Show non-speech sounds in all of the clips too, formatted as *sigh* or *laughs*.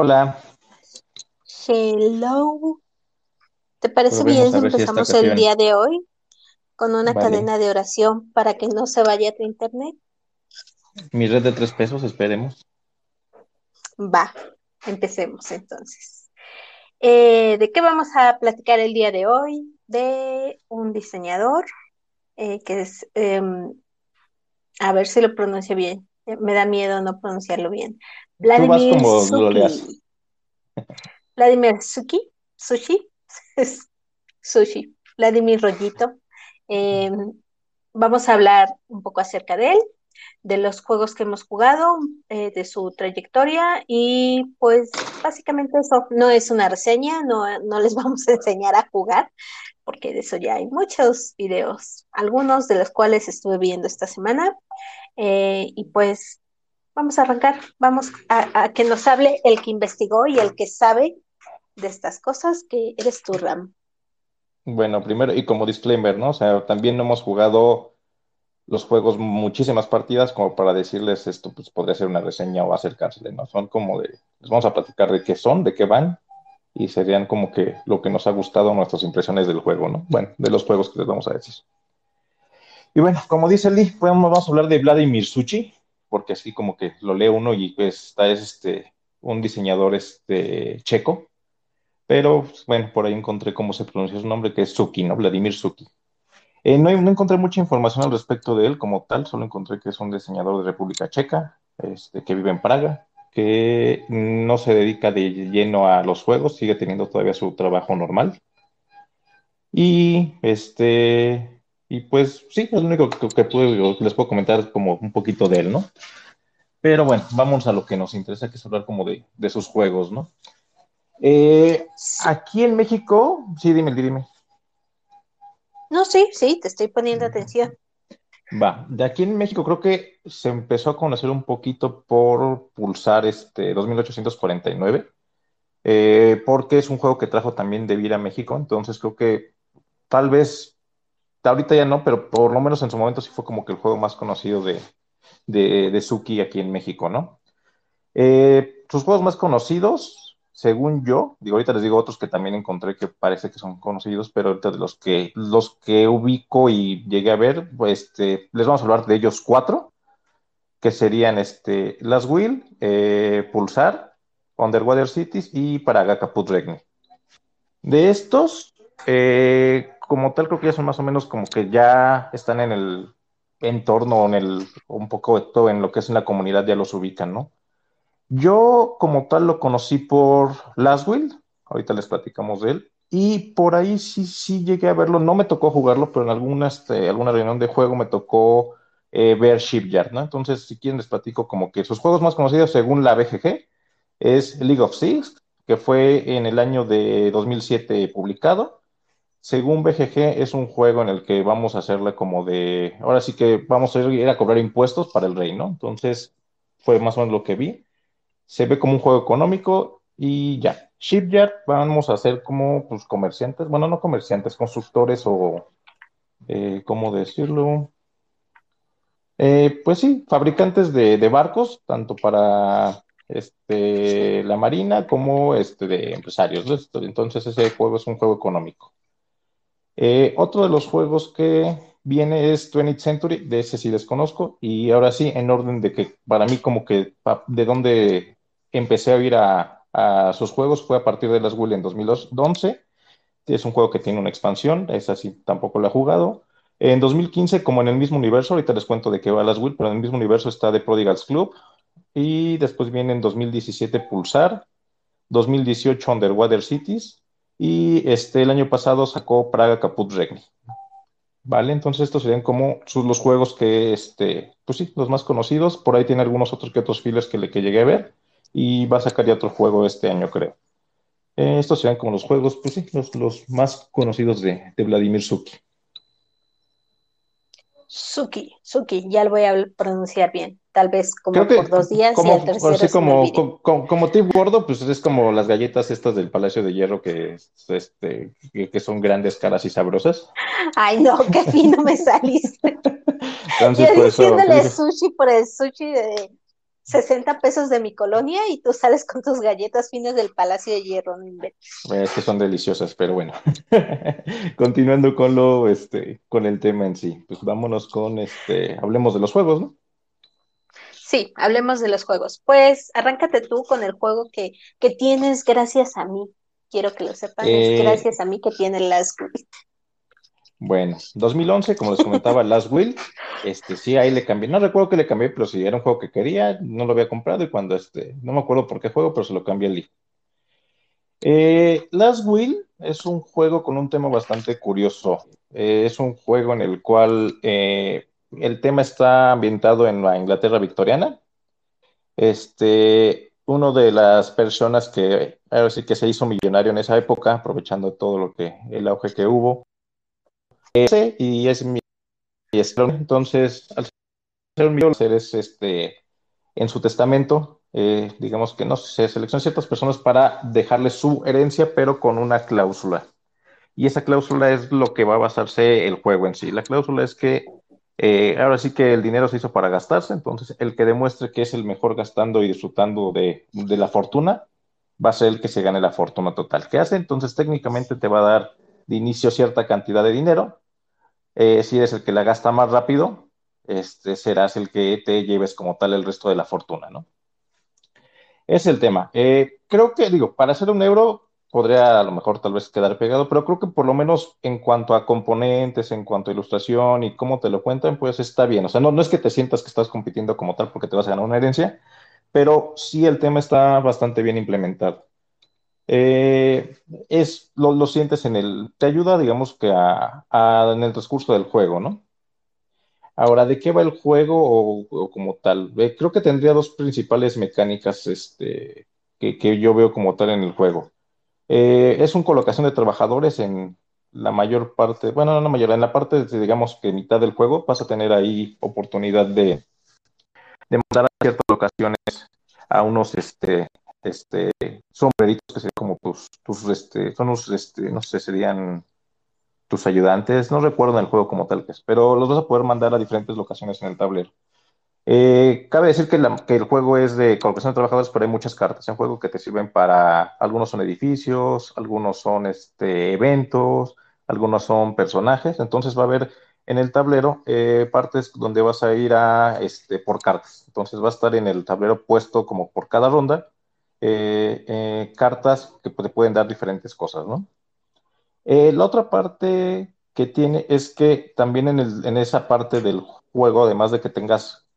Hola. Hello. ¿Te parece bien si empezamos el día de hoy con una cadena de oración para que no se vaya tu internet? Mi red de tres pesos, esperemos. Va, empecemos entonces. Eh, ¿De qué vamos a platicar el día de hoy? De un diseñador eh, que es, em, a ver si lo pronuncio bien, me da miedo no pronunciarlo bien. Vladimir Suki. Vladimir Suki, Sushi, *laughs* Sushi, Vladimir Rollito. Em, vamos a hablar un poco acerca de él, de los juegos que hemos jugado, eh, de su trayectoria y pues básicamente eso no es una reseña, no, no les *laughs* vamos a enseñar a jugar, porque de eso ya hay muchos videos, algunos de los cuales estuve viendo esta semana. Eh, y pues vamos a arrancar, vamos a, que nos hable el que investigó y el que sabe de estas cosas, que eres tú, Ram. Bueno, primero, y como disclaimer, ¿no? O sea, también no hemos jugado los juegos muchísimas partidas como para decirles esto, pues podría ser una reseña o acercarse, ¿no? Son como de, les vamos a platicar de qué son, de qué van, y serían como que lo que nos ha gustado, nuestras impresiones del juego, ¿no? Bueno, de los juegos que les vamos a decir. Y bueno, como dice Lee, pues vamos a hablar de Vladimir Suchi, porque así como que lo lee uno y pues está es este, un diseñador este, checo, pero pues, bueno, por ahí encontré cómo se pronuncia su nombre, que es Suki, ¿no? Vladimir Suki. Eh, no, no, encontré mucha información al respecto de él como tal, solo encontré que es un diseñador de República Checa, este, que vive en Praga, que no se dedica de lleno a los juegos, sigue teniendo todavía su trabajo normal. Y este, y pues sí, es lo único que, les puedo comentar como un poquito de él, ¿no? Pero bueno, vamos a lo que nos interesa, que es hablar como de, sus juegos, ¿no? Eh, aquí en México, sí, dime, dime. No, sí, sí, te estoy poniendo atención. Va, de aquí en México creo que se empezó a conocer un poquito por Pulsar este 2849, eh, porque es un juego que trajo también de vida a México, entonces creo que tal vez, ahorita ya no, pero por lo menos en su momento sí fue como que el juego más conocido de, de, Suki aquí en México, ¿no? Eh, sus juegos más conocidos, según yo, digo, ahorita les digo otros que también encontré que parece que son conocidos, pero ahorita de los que, los que ubico y llegué a ver, pues este, les vamos a hablar de ellos cuatro, que serían este, Last Wheel, eh, Pulsar, Underwater Cities y Paraga Caput Regne. De estos, eh, como tal, creo que ya son más o menos como que ya están en el entorno, en el, un poco todo en lo que es en la comunidad, ya los ubican, ¿no? Yo como tal lo conocí por Last Will, ahorita les platicamos de él, y por ahí sí, sí llegué a verlo, no me tocó jugarlo, pero en alguna, este, alguna reunión de juego me tocó eh, ver Shipyard, ¿no? Entonces, si quieren les platico como que sus juegos más conocidos según la BGG es League of Six, que fue en el año de 2007 publicado. Según BGG es un juego en el que vamos a hacerle como de, ahora sí que vamos a ir a cobrar impuestos para el rey, ¿no? Entonces, fue más o menos lo que vi se ve como un juego económico y ya. Shipyard vamos a ser como pues, comerciantes, bueno, no comerciantes, constructores o, eh, ¿cómo decirlo? Eh, pues sí, fabricantes de, barcos, tanto para este, la marina como este, de empresarios. Entonces ese juego es un juego económico. Eh, otro de los juegos que viene es 20th Century, de ese sí desconozco, y ahora sí, en orden de que para mí como que de dónde empecé a ir a, sus juegos fue a partir de las Will en 2011. Es un juego que tiene una expansión, esa sí tampoco la he jugado. En 2015, como en el mismo universo, ahorita les cuento de qué va las Will, pero en el mismo universo está The Prodigals Club. Y después viene en 2017 Pulsar, 2018 Underwater Cities y este, el año pasado sacó Praga Caput Regni. ¿Vale? Entonces estos serían como los juegos que, este, pues sí, los más conocidos. Por ahí tiene algunos otros que otros files que, que llegué a ver y va a sacar ya otro juego este año, creo. Eh, estos serán como los juegos, pues sí, los, más conocidos de, Vladimir Suki. Suki, Suki, ya lo voy a pronunciar bien. Tal vez como por dos días y el tercero sí, como, como, como, tip gordo, pues es como las galletas estas del Palacio de Hierro que, este, que, son grandes, caras y sabrosas. Ay, no, qué fino me saliste. Entonces, Yo diciéndole sushi por el sushi de 60 pesos de mi colonia y tú sales con tus galletas finas del Palacio de Hierro, no Es que son deliciosas, pero bueno. *laughs* Continuando con lo, este, con el tema en sí, pues vámonos con este, hablemos de los juegos, ¿no? Sí, hablemos de los juegos. Pues arráncate tú con el juego que, que tienes gracias a mí. Quiero que lo sepan, es eh, gracias a mí que tiene Last Will. Bueno, 2011, como les comentaba, Last Will, este, sí, ahí le cambié. No recuerdo que le cambié, pero si era un juego que quería, no lo había comprado y cuando este, no me acuerdo por qué juego, pero se lo cambié al eh, Last Will es un juego con un tema bastante curioso. Eh, es un juego en el cual eh, el tema está ambientado en la Inglaterra victoriana. Este, uno de las personas que sí que se hizo millonario en esa época, aprovechando todo lo que el auge que hubo, ese y es mi entonces al ser un es este en su testamento eh, digamos que no se seleccionan ciertas personas para dejarle su herencia pero con una cláusula y esa cláusula es lo que va a basarse el juego en sí la cláusula es que eh, ahora sí que el dinero se hizo para gastarse, entonces el que demuestre que es el mejor gastando y disfrutando de, la fortuna va a ser el que se gane la fortuna total. ¿Qué hace? Entonces técnicamente te va a dar de inicio cierta cantidad de dinero. Eh, si eres el que la gasta más rápido, este, serás el que te lleves como tal el resto de la fortuna, ¿no? Es el tema. Eh, creo que, digo, para hacer un euro podría a lo mejor tal vez quedar pegado, pero creo que por lo menos en cuanto a componentes, en cuanto a ilustración y cómo te lo cuentan, pues está bien. O sea, no, no es que te sientas que estás compitiendo como tal porque te vas a ganar una herencia, pero sí el tema está bastante bien implementado. Eh, es, lo, sientes en el, te ayuda, digamos que a, en el transcurso del juego, ¿no? Ahora, ¿de qué va el juego o, como tal? Creo que tendría dos principales mecánicas este, que, que yo veo como tal en el juego. Eh, es una colocación de trabajadores en la mayor parte, bueno, no la mayor, en la parte, digamos que mitad del juego vas a tener ahí oportunidad de, de mandar a ciertas locaciones a unos este, este, sombreritos que serían como tus, tus este, son unos, este, no sé, serían tus ayudantes, no recuerdo en el juego como tal que es, pero los vas a poder mandar a diferentes locaciones en el tablero. Eh, cabe decir que, el juego es de colocación de trabajadores, pero hay muchas cartas en juego que te sirven para, algunos son edificios, algunos son este, eventos, algunos son personajes, entonces va a haber en el tablero eh, partes donde vas a ir a, este, por cartas, entonces va a estar en el tablero puesto como por cada ronda, eh, cartas que te pueden dar diferentes cosas, ¿no? la otra parte que tiene es que también en, en esa parte del juego, además de que tengas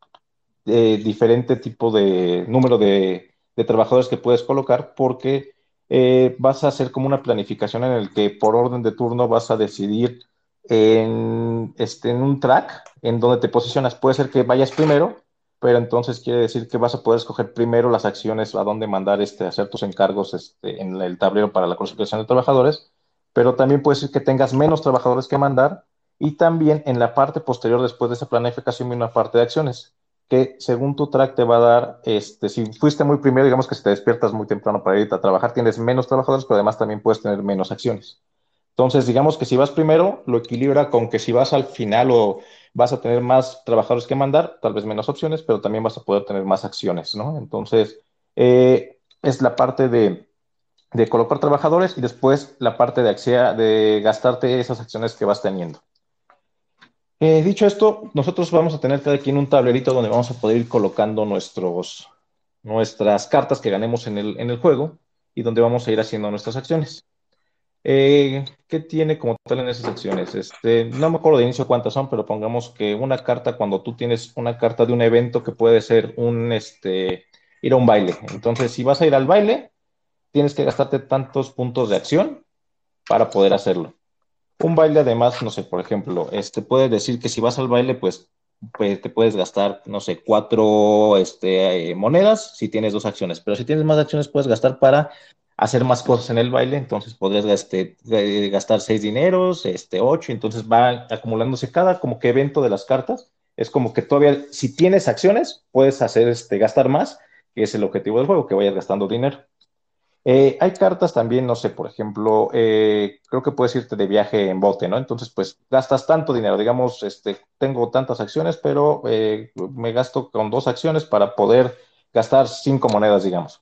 diferente tipo de número de, trabajadores que puedes colocar porque eh, vas a hacer como una planificación en el que por orden de turno vas a decidir en, este, en un track en donde te posicionas. Puede ser que vayas primero, pero entonces quiere decir que vas a poder escoger primero las acciones a dónde mandar, este, hacer tus encargos este, en el tablero para la clasificación de trabajadores, pero también puede ser que tengas menos trabajadores que mandar y también en la parte posterior después de esa planificación viene una parte de acciones que según tu track te va a dar, este, si fuiste muy primero, digamos que si te despiertas muy temprano para ir a trabajar, tienes menos trabajadores, pero además también puedes tener menos acciones. Entonces, digamos que si vas primero, lo equilibra con que si vas al final o vas a tener más trabajadores que mandar, tal vez menos opciones, pero también vas a poder tener más acciones, ¿no? Entonces, eh, es la parte de, de, colocar trabajadores y después la parte de, de gastarte esas acciones que vas teniendo. Eh, dicho esto, nosotros vamos a tener cada quien un tablerito donde vamos a poder ir colocando nuestros, nuestras cartas que ganemos en el, en el juego y donde vamos a ir haciendo nuestras acciones. Eh, ¿Qué tiene como tal en esas acciones? Este, no me acuerdo de inicio cuántas son, pero pongamos que una carta, cuando tú tienes una carta de un evento que puede ser un, este, ir a un baile. Entonces, si vas a ir al baile, tienes que gastarte tantos puntos de acción para poder hacerlo. Un baile además, no sé, por ejemplo, este puede decir que si vas al baile, pues, pues te puedes gastar, no sé, cuatro este, eh, monedas si tienes dos acciones, pero si tienes más acciones puedes gastar para hacer más cosas en el baile, entonces podrías este, gastar seis dineros, este, ocho, entonces va acumulándose cada como que evento de las cartas, es como que todavía, si tienes acciones, puedes hacer, este, gastar más, que es el objetivo del juego, que vayas gastando dinero. Eh, hay cartas también, no sé, por ejemplo, eh, creo que puedes irte de viaje en bote, ¿no? Entonces, pues gastas tanto dinero, digamos, este, tengo tantas acciones, pero eh, me gasto con dos acciones para poder gastar cinco monedas, digamos.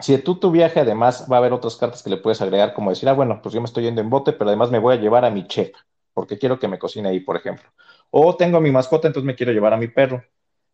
Si tú tu viaje además va a haber otras cartas que le puedes agregar, como decir, ah, bueno, pues yo me estoy yendo en bote, pero además me voy a llevar a mi chef, porque quiero que me cocine ahí, por ejemplo. O tengo a mi mascota, entonces me quiero llevar a mi perro.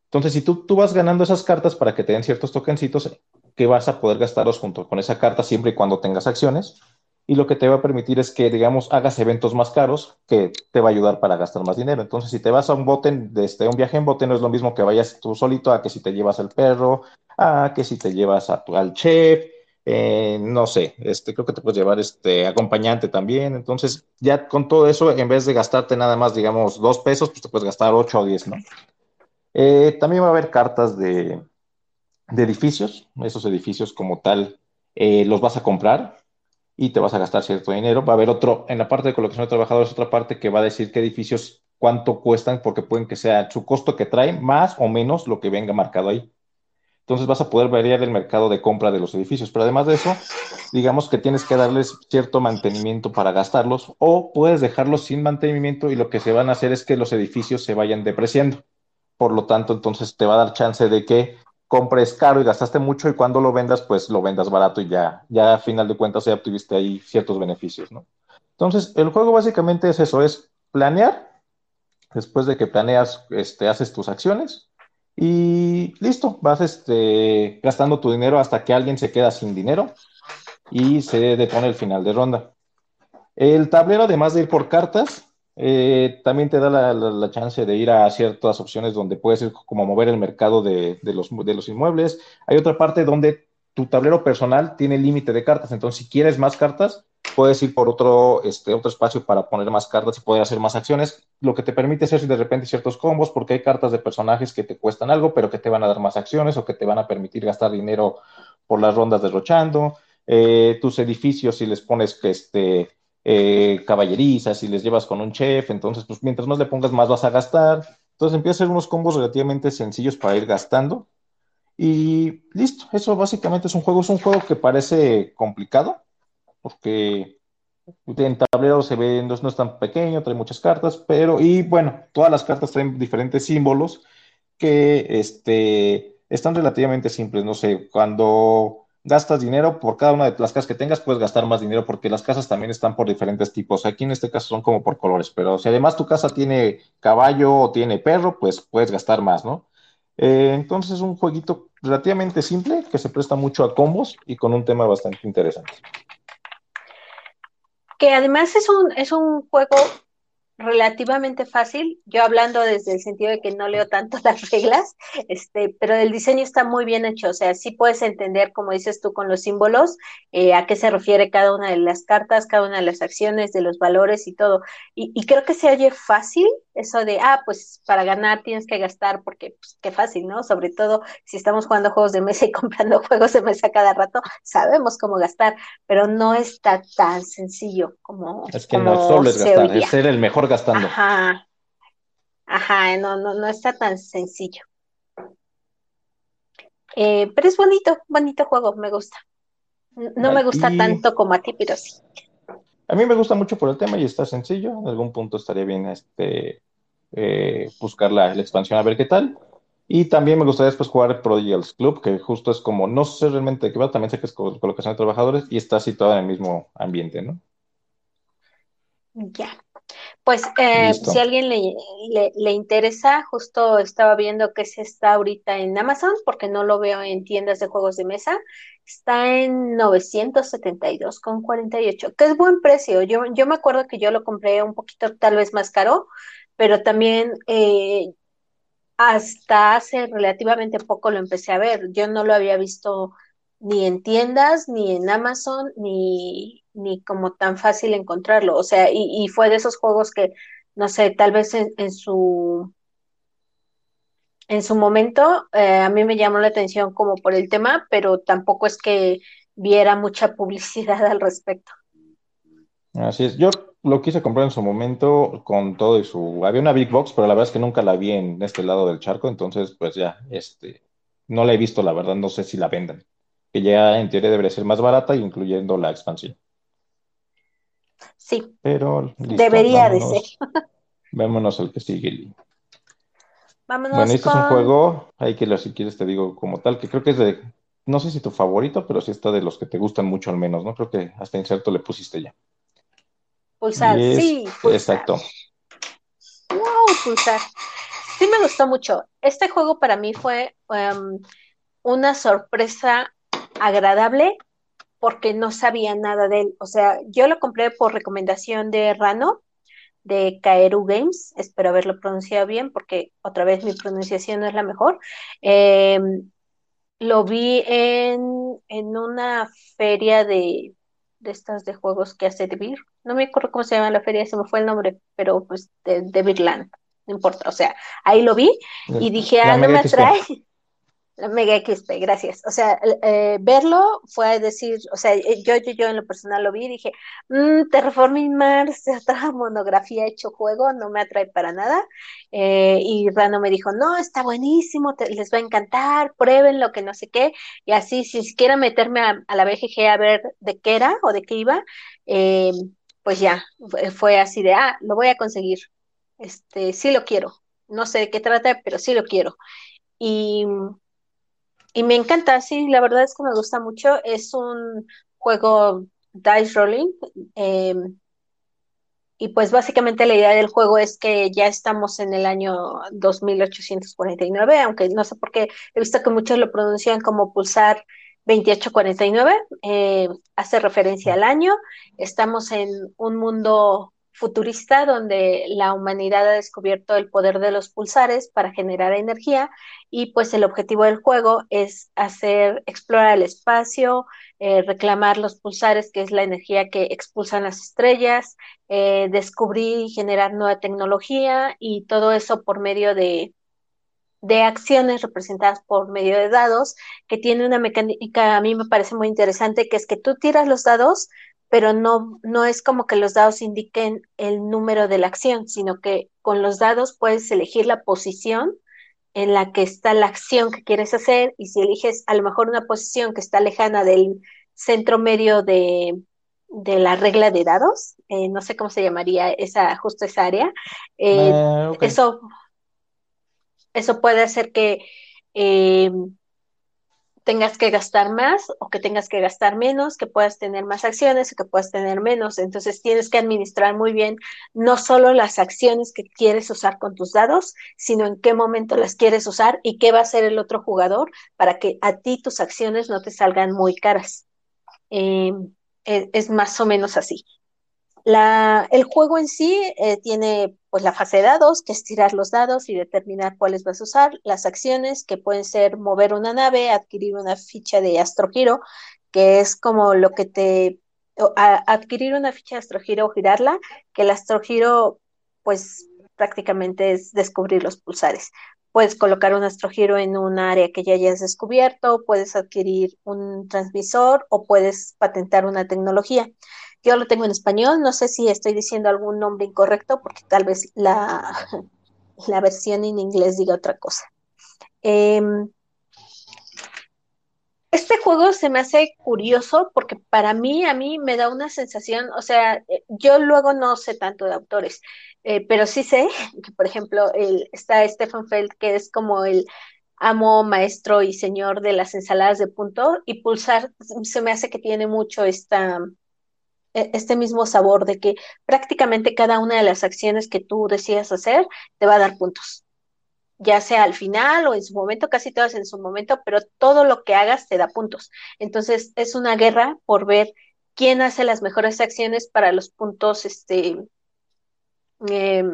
Entonces, si tú, tú vas ganando esas cartas para que te den ciertos tokencitos, que vas a poder gastarlos junto con esa carta siempre y cuando tengas acciones. Y lo que te va a permitir es que, digamos, hagas eventos más caros que te va a ayudar para gastar más dinero. Entonces, si te vas a un bote, desde un viaje en bote, no es lo mismo que vayas tú solito a que si te llevas al perro, a que si te llevas al chef, eh, no sé, este, creo que te puedes llevar este acompañante también. Entonces, ya con todo eso, en vez de gastarte nada más, digamos, dos pesos, pues te puedes gastar ocho o diez, ¿no? Eh, también va a haber cartas de, edificios. Esos edificios como tal eh, los vas a comprar y te vas a gastar cierto dinero. Va a haber otro, en la parte de colocación de trabajadores, otra parte que va a decir qué edificios, cuánto cuestan, porque pueden que sea su costo que traen más o menos lo que venga marcado ahí. Entonces vas a poder variar el mercado de compra de los edificios. Pero además de eso, digamos que tienes que darles cierto mantenimiento para gastarlos o puedes dejarlos sin mantenimiento y lo que se van a hacer es que los edificios se vayan depreciando por lo tanto, entonces te va a dar chance de que compres caro y gastaste mucho y cuando lo vendas, pues lo vendas barato y ya, ya a final de cuentas ya obtuviste ahí ciertos beneficios, ¿no? Entonces, el juego básicamente es eso, es planear, después de que planeas, este, haces tus acciones y listo, vas este, gastando tu dinero hasta que alguien se queda sin dinero y se depone el final de ronda. El tablero, además de ir por cartas, eh, también te da la, chance de ir a ciertas opciones donde puedes como mover el mercado de, los, de los inmuebles. Hay otra parte donde tu tablero personal tiene límite de cartas. Entonces, si quieres más cartas, puedes ir por otro, este, otro espacio para poner más cartas y poder hacer más acciones, lo que te permite hacer de repente ciertos combos, porque hay cartas de personajes que te cuestan algo, pero que te van a dar más acciones o que te van a permitir gastar dinero por las rondas derrochando. Eh, tus edificios, si les pones que este, eh, caballerizas y les llevas con un chef, entonces pues mientras más le pongas más vas a gastar. Entonces empieza a ser unos combos relativamente sencillos para ir gastando. Y listo, eso básicamente es un juego, es un juego que parece complicado, porque en tablero se ve, no, no es tan pequeño, trae muchas cartas, pero, y bueno, todas las cartas traen diferentes símbolos que este, están relativamente simples, no sé, cuando gastas dinero por cada una de las casas que tengas, puedes gastar más dinero porque las casas también están por diferentes tipos. Aquí en este caso son como por colores, pero si además tu casa tiene caballo o tiene perro, pues puedes gastar más, ¿no? Eh, entonces es un jueguito relativamente simple que se presta mucho a combos y con un tema bastante interesante. Que además es un, es un juego relativamente fácil, yo hablando desde el sentido de que no leo tanto *laughs* las reglas, este, pero el diseño está muy bien hecho, o sea, sí puedes entender, como dices tú, con los símbolos, eh, a qué se refiere cada una de las cartas, cada una de las acciones, de los valores y todo. Y, y creo que se oye fácil eso de, ah, pues para ganar tienes que gastar, porque pues, qué fácil, ¿no? Sobre todo si estamos jugando juegos de mesa y *laughs* comprando juegos de mesa cada rato, sabemos cómo gastar, pero no está tan sencillo como. Es que no solo es gastar, es ser el mejor gastando. Ajá. Ajá, no, no, no está tan sencillo. Eh, pero es bonito, bonito juego, me gusta. No me gusta tanto como a ti, pero sí. A mí me gusta mucho por el tema y está sencillo. En algún punto estaría bien este, eh, buscar la, expansión a ver qué tal. Y también me gustaría después jugar Prodigals Club, que justo es como, no sé realmente de qué va, también sé que es colocación de trabajadores y está situado en el mismo ambiente, ¿no? Ya. Pues eh, si a alguien le, le, interesa, justo estaba viendo que se está ahorita en Amazon, porque no lo veo en tiendas de juegos de mesa. Está en 972,48, que es buen precio. Yo, yo me acuerdo que yo lo compré un poquito tal vez más caro, pero también eh, hasta hace relativamente poco lo empecé a ver. Yo no lo había visto ni en tiendas, ni en Amazon, ni, ni como tan fácil encontrarlo. O sea, y, fue de esos juegos que, no sé, tal vez en, su en su momento eh, a mí me llamó la atención como por el tema, pero tampoco es que viera mucha *laughs* publicidad al respecto. Así es, yo lo quise comprar en su momento con todo y su... Había una Big Box, pero la verdad es que nunca la vi en este lado del charco, entonces pues ya, este, no la he visto, la verdad, no sé si la vendan, que ya en teoría debería ser más barata, incluyendo la expansión. Sí. Pero debería de ser. *laughs* Vémonos al que sigue. Vámonos Bueno, este es un juego, hay que si quieres te digo como tal, que creo que es de, no sé si tu favorito, pero sí está de los que te gustan mucho al menos, ¿no? Creo que hasta inserto le pusiste ya. Pulsar. Sí, pulsar. exacto. Wow, pulsar. Sí me gustó mucho. Este juego para mí fue em, una sorpresa agradable porque no sabía nada de él. O sea, yo lo compré por recomendación de Rano, de Kaeru Games. Espero haberlo pronunciado bien porque otra vez mi pronunciación no es la mejor. Em, lo vi en, en una feria de, de estas de juegos que hace Devir. No me acuerdo cómo se llama la feria, se me fue el nombre, pero pues de Devirland, no importa. O sea, ahí lo vi y dije, La ah, no me atrae. Mega XP, gracias. O sea, eh, verlo fue decir, o sea, eh, yo, yo, yo en lo personal lo vi y dije, mm, Terraforming Mars, *laughs* otra monografía hecho juego, no me atrae para nada. Eh, y Rano me dijo, no, está buenísimo, les va a encantar, prueben lo que no sé qué. Y así, si siquiera meterme a, la BGG a ver de qué era o de qué iba, pues ya, fue así de, ah, lo voy a conseguir. Este, sí lo quiero. No sé de qué trata, pero sí lo quiero. Y y me encanta, sí, la verdad es que me gusta mucho. Es un juego dice rolling. eh, y pues básicamente la idea del juego es que ya estamos en el año 2849, aunque no sé por qué he visto que muchos lo pronuncian como pulsar 2849, eh, hace referencia al año. Estamos en un mundo futurista donde la humanidad ha descubierto el poder de los pulsares para generar energía y pues el objetivo del juego es hacer explorar el espacio, eh, reclamar los pulsares, que es la energía que expulsan las estrellas, eh, descubrir y generar nueva tecnología y todo eso por medio de, de acciones representadas por medio de dados, que tiene una mecánica, a mí me parece muy interesante, que es que tú tiras los dados, pero no, no es como que los dados indiquen el número de la acción, sino que con los dados puedes elegir la posición en la que está la acción que quieres hacer y si eliges a lo mejor una posición que está lejana del centro medio de, de la regla de dados, eh, no sé cómo se llamaría esa, justo esa área, eh, Eh, ok. eso, eso puede hacer que eh, tengas que gastar más o que tengas que gastar menos, que puedas tener más acciones o que puedas tener menos. Entonces tienes que administrar muy bien no solo las acciones que quieres usar con tus dados, sino en qué momento las quieres usar y qué va a hacer el otro jugador para que a ti tus acciones no te salgan muy caras. Eh, es, es más o menos así. El juego en sí eh, tiene pues la fase de dados, que es tirar los dados y determinar cuáles vas a usar, las acciones, que pueden ser mover una nave, adquirir una ficha de Astrohero, que es como lo que te... adquirir una ficha de Astrohero o girarla, que el Astrohero pues prácticamente es descubrir los pulsares. Puedes colocar un Astrohero en un área que ya hayas descubierto, puedes adquirir un transmisor o puedes patentar una tecnología. Yo lo tengo en español, no sé si estoy diciendo algún nombre incorrecto porque tal vez la, *laughs* la versión en inglés diga otra cosa. Em, este juego se me hace curioso porque para mí, a mí me da una sensación, o sea, eh, yo luego no sé tanto de autores, eh, pero sí sé *laughs* que, por ejemplo, el, está Stefan Feld, que es como el amo, maestro y señor de las ensaladas de punto, y Pulsar se me hace que tiene mucho esta, este mismo sabor de que prácticamente cada una de las acciones que tú decidas hacer te va a dar puntos ya sea al final o en su momento, casi todas en su momento, pero todo lo que hagas te da puntos. Entonces es una guerra por ver quién hace las mejores acciones para los puntos, este, eh,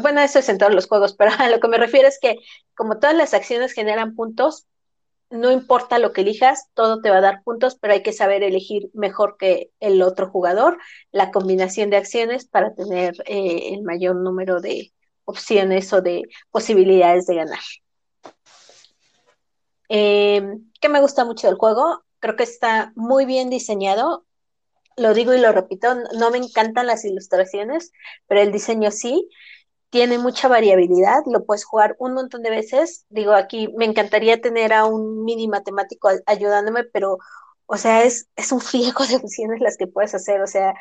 bueno, eso es en todos los juegos, *laughs* pero a lo que me refiero es que como todas las acciones generan puntos, no importa lo que elijas, todo te va a dar puntos, pero hay que saber elegir mejor que el otro jugador la combinación de acciones para tener eh, el mayor número de opciones o de posibilidades de ganar. Eh, ¿Qué me gusta mucho del juego? Creo que está muy bien diseñado. Lo digo y lo repito, no me encantan las ilustraciones, pero el diseño sí. Tiene mucha variabilidad, lo puedes jugar un montón de veces. Digo, aquí me encantaría tener a un mini matemático ayudándome, pero, o sea, es, es un friego de opciones las que puedes hacer. O sea,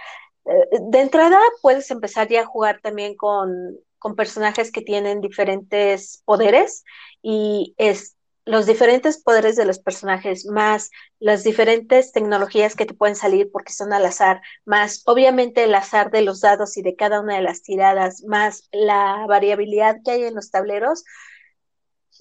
de entrada puedes empezar ya a jugar también con, con personajes que tienen diferentes poderes y es los diferentes poderes de los personajes, más las diferentes tecnologías que te pueden salir porque son al azar, más obviamente el azar de los dados y de cada una de las tiradas, más la variabilidad que hay en los tableros,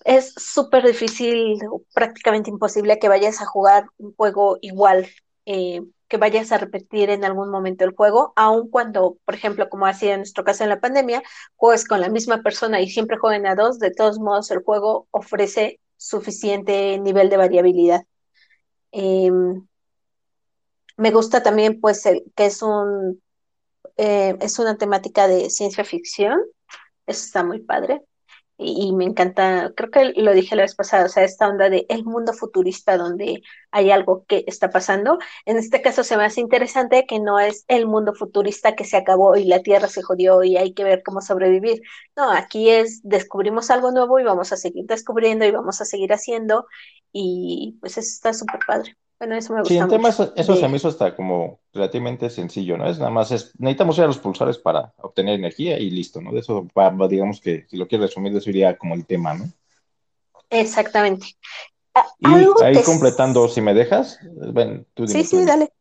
es súper difícil, prácticamente imposible que vayas a jugar un juego igual, eh, que vayas a repetir en algún momento el juego, aun cuando, por ejemplo, como hacía en nuestro caso en la pandemia, juegues con la misma persona y siempre jueguen a dos, de todos modos el juego ofrece suficiente nivel de variabilidad. Em, me gusta también, pues, el, que es un eh, es una temática de ciencia ficción. Eso está muy padre y, me encanta, creo que lo dije la vez pasada, o sea, esta onda de el mundo futurista donde hay algo que está pasando. En este caso se me hace interesante que no es el mundo futurista que se acabó y la Tierra se jodió y hay que ver cómo sobrevivir. No, aquí es descubrimos algo nuevo y vamos a seguir descubriendo y vamos a seguir haciendo y pues eso está súper padre. Bueno, eso me gusta. Sí, en tema eso, se me hizo hasta como relativamente sencillo, ¿no? Es nada más, es, necesitamos ir a los pulsores para obtener energía y listo, ¿no? De eso, digamos que si lo quieres resumir, eso iría como el tema, ¿no? Exactamente. Y ahí completando, si me dejas, bueno, tú Sí, sí, dale.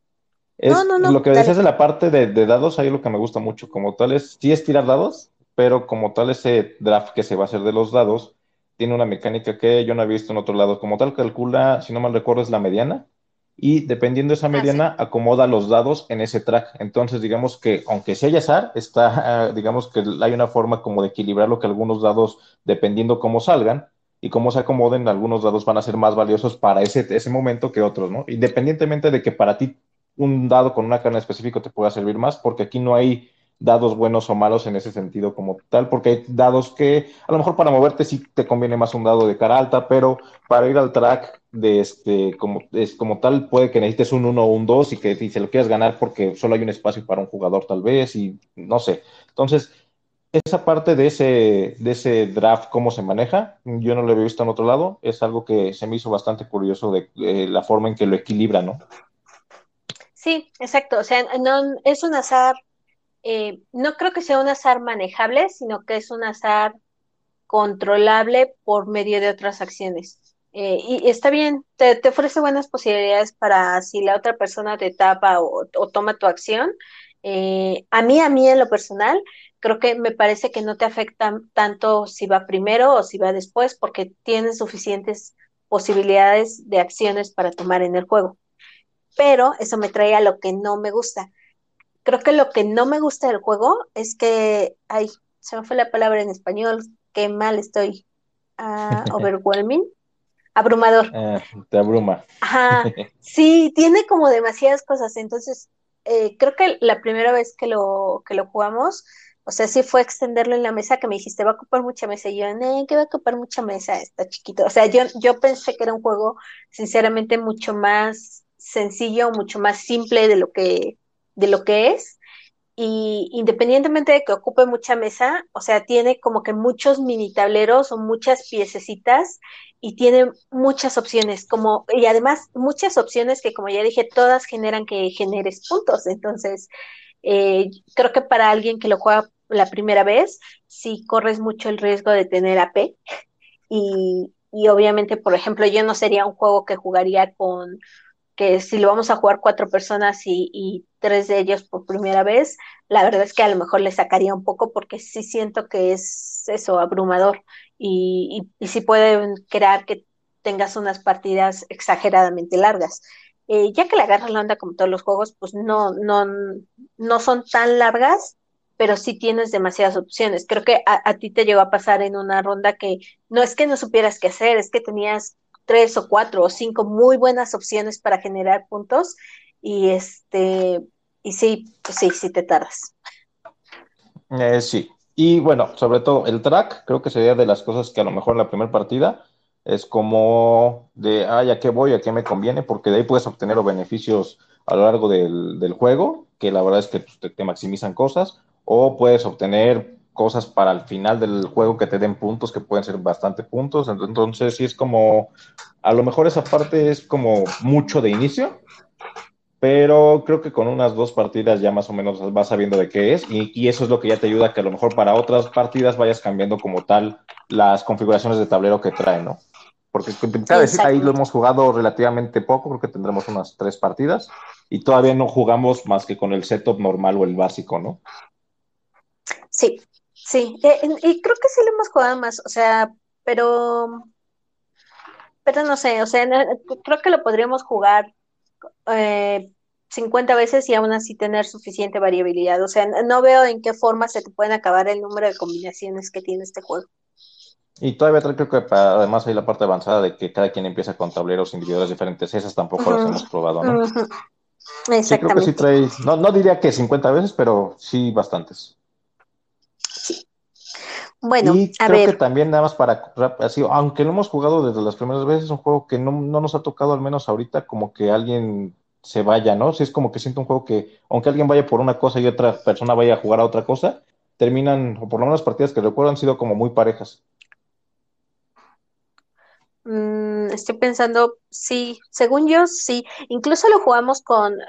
no, no, no, lo que decías de la parte de, de, dados, ahí lo que me gusta mucho, como tal es, sí es tirar dados, pero como tal ese draft que se va a hacer de los dados, tiene una mecánica que yo no había visto en otro lado. Como tal, calcula, si no mal recuerdo, es la mediana, y dependiendo de esa ah, mediana, acomoda los dados en ese track. Entonces, digamos que aunque sea azar, está, *laughs* digamos que hay una forma como de equilibrar lo que algunos dados, dependiendo cómo salgan y cómo se acomoden, algunos dados van a ser más valiosos para ese, ese momento que otros, ¿no? Independientemente de que para ti un dado con una carne específico te pueda servir más, porque aquí no hay dados buenos o malos en ese sentido como tal, porque hay dados que a lo mejor para moverte sí te conviene más un dado de cara alta, pero para ir al track de este como, es, como tal puede que necesites un 1 o un 2 y que y se lo quieras ganar porque solo hay un espacio para un jugador tal vez y no sé. Entonces, esa parte de ese, de ese draft, cómo se maneja, yo no lo había visto en otro lado, es algo que se me hizo bastante curioso de la forma en que lo equilibra, ¿no? Sí, exacto. O sea, no, es un azar eh, no creo que sea un azar manejable, sino que es un azar controlable por medio de otras acciones. Eh, y está bien, te, ofrece buenas posibilidades para si la otra persona te tapa o, toma tu acción. Eh, a mí, a mí en lo personal, creo que me parece que no te afecta tanto si va primero o si va después, porque tienes suficientes posibilidades de acciones para tomar en el juego. Pero eso me trae a lo que no me gusta creo que lo que no me gusta del juego es que, ay, se me fue la palabra en español, qué mal estoy. Uh, *laughs* overwhelming. Abrumador. Ah, te abruma. Ajá. *laughs* Sí, tiene como demasiadas cosas. Entonces, eh, creo que la primera vez que lo, que lo jugamos, o sea, sí fue extenderlo en la mesa que me dijiste, va a ocupar mucha mesa. Y yo, eh, que va a ocupar mucha mesa, está chiquito. O sea, yo, yo pensé que era un juego, sinceramente, mucho más sencillo, mucho más simple de lo que de lo que es. Y independientemente de que ocupe mucha mesa, o sea, tiene como que muchos mini tableros o muchas piececitas y tiene muchas opciones, como, y además muchas opciones que como ya dije, todas generan que generes puntos. Entonces, eh, creo que para alguien que lo juega la primera vez, sí corres mucho el riesgo de tener AP. Y, y obviamente, por ejemplo, yo no sería un juego que jugaría con que si lo vamos a jugar cuatro personas y, tres de ellos por primera vez, la verdad es que a lo mejor le sacaría un poco porque sí siento que es eso, abrumador y, y, sí pueden crear que tengas unas partidas exageradamente largas. Eh, ya que le agarras la onda como todos los juegos, pues no, no, no son tan largas, pero sí tienes demasiadas opciones. Creo que a, a, ti te llegó a pasar en una ronda que no es que no supieras qué hacer, es que tenías tres o cuatro o cinco muy buenas opciones para generar puntos y este y sí, pues sí, sí te tardas. Eh, sí, y bueno, sobre todo el track, creo que sería de las cosas que a lo mejor en la primera partida es como de, ay, ¿a qué voy? ¿A qué me conviene? Porque de ahí puedes obtener beneficios a lo largo del, juego, que la verdad es que pues, te, maximizan cosas, o puedes obtener cosas para el final del juego que te den puntos, que pueden ser bastante puntos. Entonces, sí es como, a lo mejor esa parte es como mucho de inicio, pero creo que con unas dos partidas ya más o menos vas sabiendo de qué es y, eso es lo que ya te ayuda a que a lo mejor para otras partidas vayas cambiando como tal las configuraciones de tablero que trae, ¿no? Porque cada decir, ahí lo hemos jugado relativamente poco, creo que tendremos unas tres partidas y todavía no jugamos más que con el setup normal o el básico, ¿no? Sí, sí, eh, y creo que sí lo hemos jugado más, o sea, pero, pero no sé, o sea, creo que lo podríamos jugar eh, 50 veces y aún así tener suficiente variabilidad. O sea, no veo en qué forma se te pueden acabar el número de combinaciones que tiene este juego. Y todavía creo que además hay la parte avanzada de que cada quien empieza con tableros individuales diferentes. Esas tampoco las hemos probado, ¿no? Sí, creo que sí trae, no, no diría que 50 veces, pero sí bastantes. Bueno, y creo que también nada más para, así, aunque lo hemos jugado desde las primeras veces, es un juego que no, no nos ha tocado al menos ahorita como que alguien se vaya, ¿no? Si es como que siento un juego que, aunque alguien vaya por una cosa y otra persona vaya a jugar a otra cosa, terminan, o por lo menos las partidas que recuerdo han sido como muy parejas. Mm, estoy pensando, sí, según yo, sí. Incluso lo jugamos con, eh,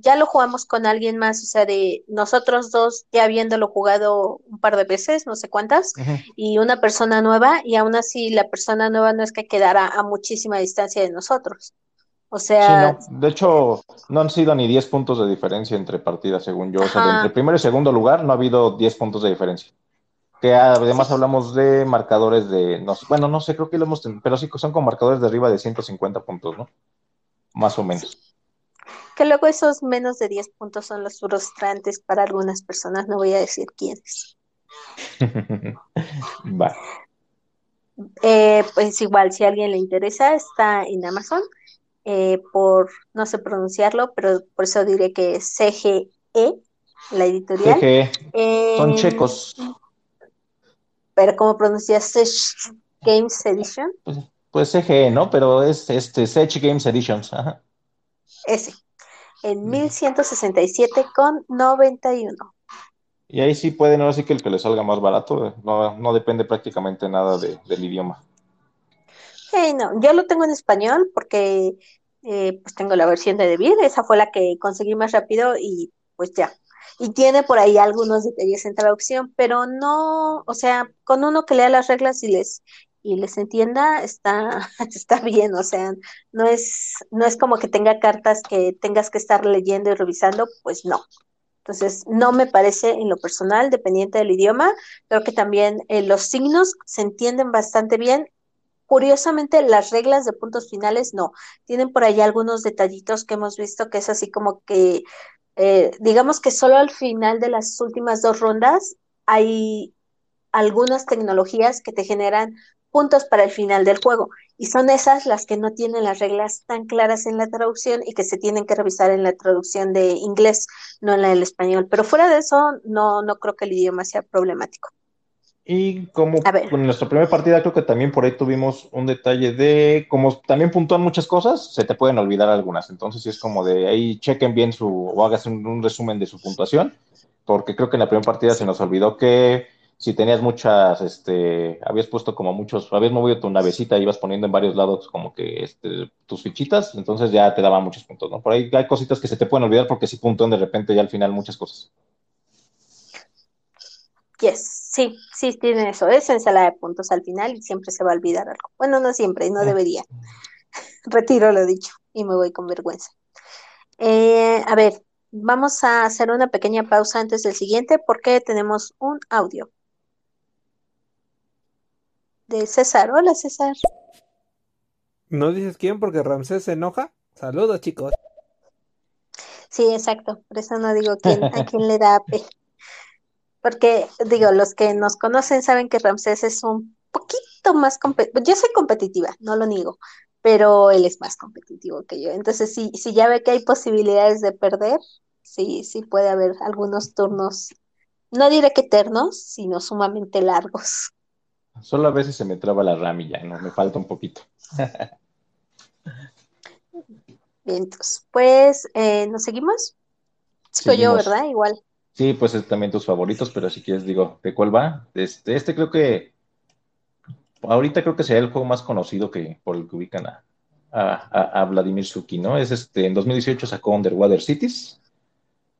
ya lo jugamos con alguien más, o sea, de nosotros dos ya habiéndolo jugado un par de veces, no sé cuántas, y una persona nueva, y aún así la persona nueva no es que quedara a muchísima distancia de nosotros. O sea. De hecho, no han sido ni 10 puntos de diferencia entre partidas, según yo. O sea, entre primero y segundo lugar no ha habido 10 puntos de diferencia. Que además hablamos de marcadores de. No, bueno, no sé, creo que lo hemos. Pero sí son con marcadores de arriba de 150 puntos, ¿no? Más o menos. Que luego esos menos de 10 puntos son los frustrantes para algunas personas, no voy a decir quiénes. *laughs* Va. Eh, pues igual, si a alguien le interesa, está en Amazon. Eh, por no sé pronunciarlo, pero por eso diré que es CGE, la editorial. CGE. Son em, checos. Pero ¿cómo pronuncias Games Edition? Pues, pues, CGE, ¿no? Pero es este Sech Games Editions. Ajá. Ese. En 1167 con 91. Y ahí sí pueden, ahora sí que el que le salga más barato, no, no depende prácticamente nada del idioma no, yo lo tengo en español porque eh, pues tengo la versión de David, esa fue la que conseguí más rápido y pues ya. Y tiene por ahí algunos detalles en traducción, pero no, o sea, con uno que lea las reglas y les y les entienda, está, *laughs* está bien, o sea, no es, no es como que tenga cartas que tengas que estar leyendo y revisando, pues no. Entonces, no me parece en lo personal, dependiente del idioma, creo que también eh, los signos se entienden bastante bien Curiosamente, las reglas de puntos finales no. Tienen por ahí algunos detallitos que hemos visto que es así como que, eh, digamos que solo al final de las últimas dos rondas hay algunas tecnologías que te generan puntos para el final del juego. Y son esas las que no tienen las reglas tan claras en la traducción y que se tienen que revisar en la traducción de inglés, no en la del español. Pero fuera de eso, no, no creo que el idioma sea problemático. Y como en nuestra primera partida creo que también por ahí tuvimos un detalle de, como también puntúan muchas cosas, se te pueden olvidar algunas. Entonces es como de ahí chequen bien su, o hagas un, resumen de su puntuación, porque creo que en la primera partida se nos olvidó que si tenías muchas, este, habías puesto como muchos, habías movido tu navecita y ibas poniendo en varios lados como que este, tus fichitas, entonces ya te daban muchos puntos, ¿no? Por ahí hay cositas que se te pueden olvidar porque si puntúan de repente ya al final muchas cosas. Yes, sí, sí tiene eso. Es ensalada de puntos al final y siempre se va a olvidar algo. Bueno, no siempre, no debería. *laughs* Retiro lo dicho y me voy con vergüenza. Eh, a ver, vamos a hacer una pequeña pausa antes del siguiente porque tenemos un audio de César. Hola, César. ¿No dices quién porque Ramsés se enoja? Saludos, chicos. Sí, exacto. Por eso no digo quién, a quién le da *laughs* pe. Porque, digo, los que nos conocen saben que Ramsés es un poquito más competitivo. Yo soy competitiva, no lo niego, pero él es más competitivo que yo. Entonces, si, si ya ve que hay posibilidades de perder, sí, sí puede haber algunos turnos, no diré que eternos, sino sumamente largos. Solo a veces se me traba la ramilla, ¿no? Me falta un poquito. *laughs* Bien, entonces, pues, eh, ¿nos seguimos? Sigo yo, ¿verdad? Igual. Sí, pues es también tus favoritos, pero si quieres, digo, ¿de cuál va? Este, este creo que, ahorita creo que sería el juego más conocido que por el que ubican a, Vladimir Suki, ¿no? Es este, en 2018 sacó Underwater Cities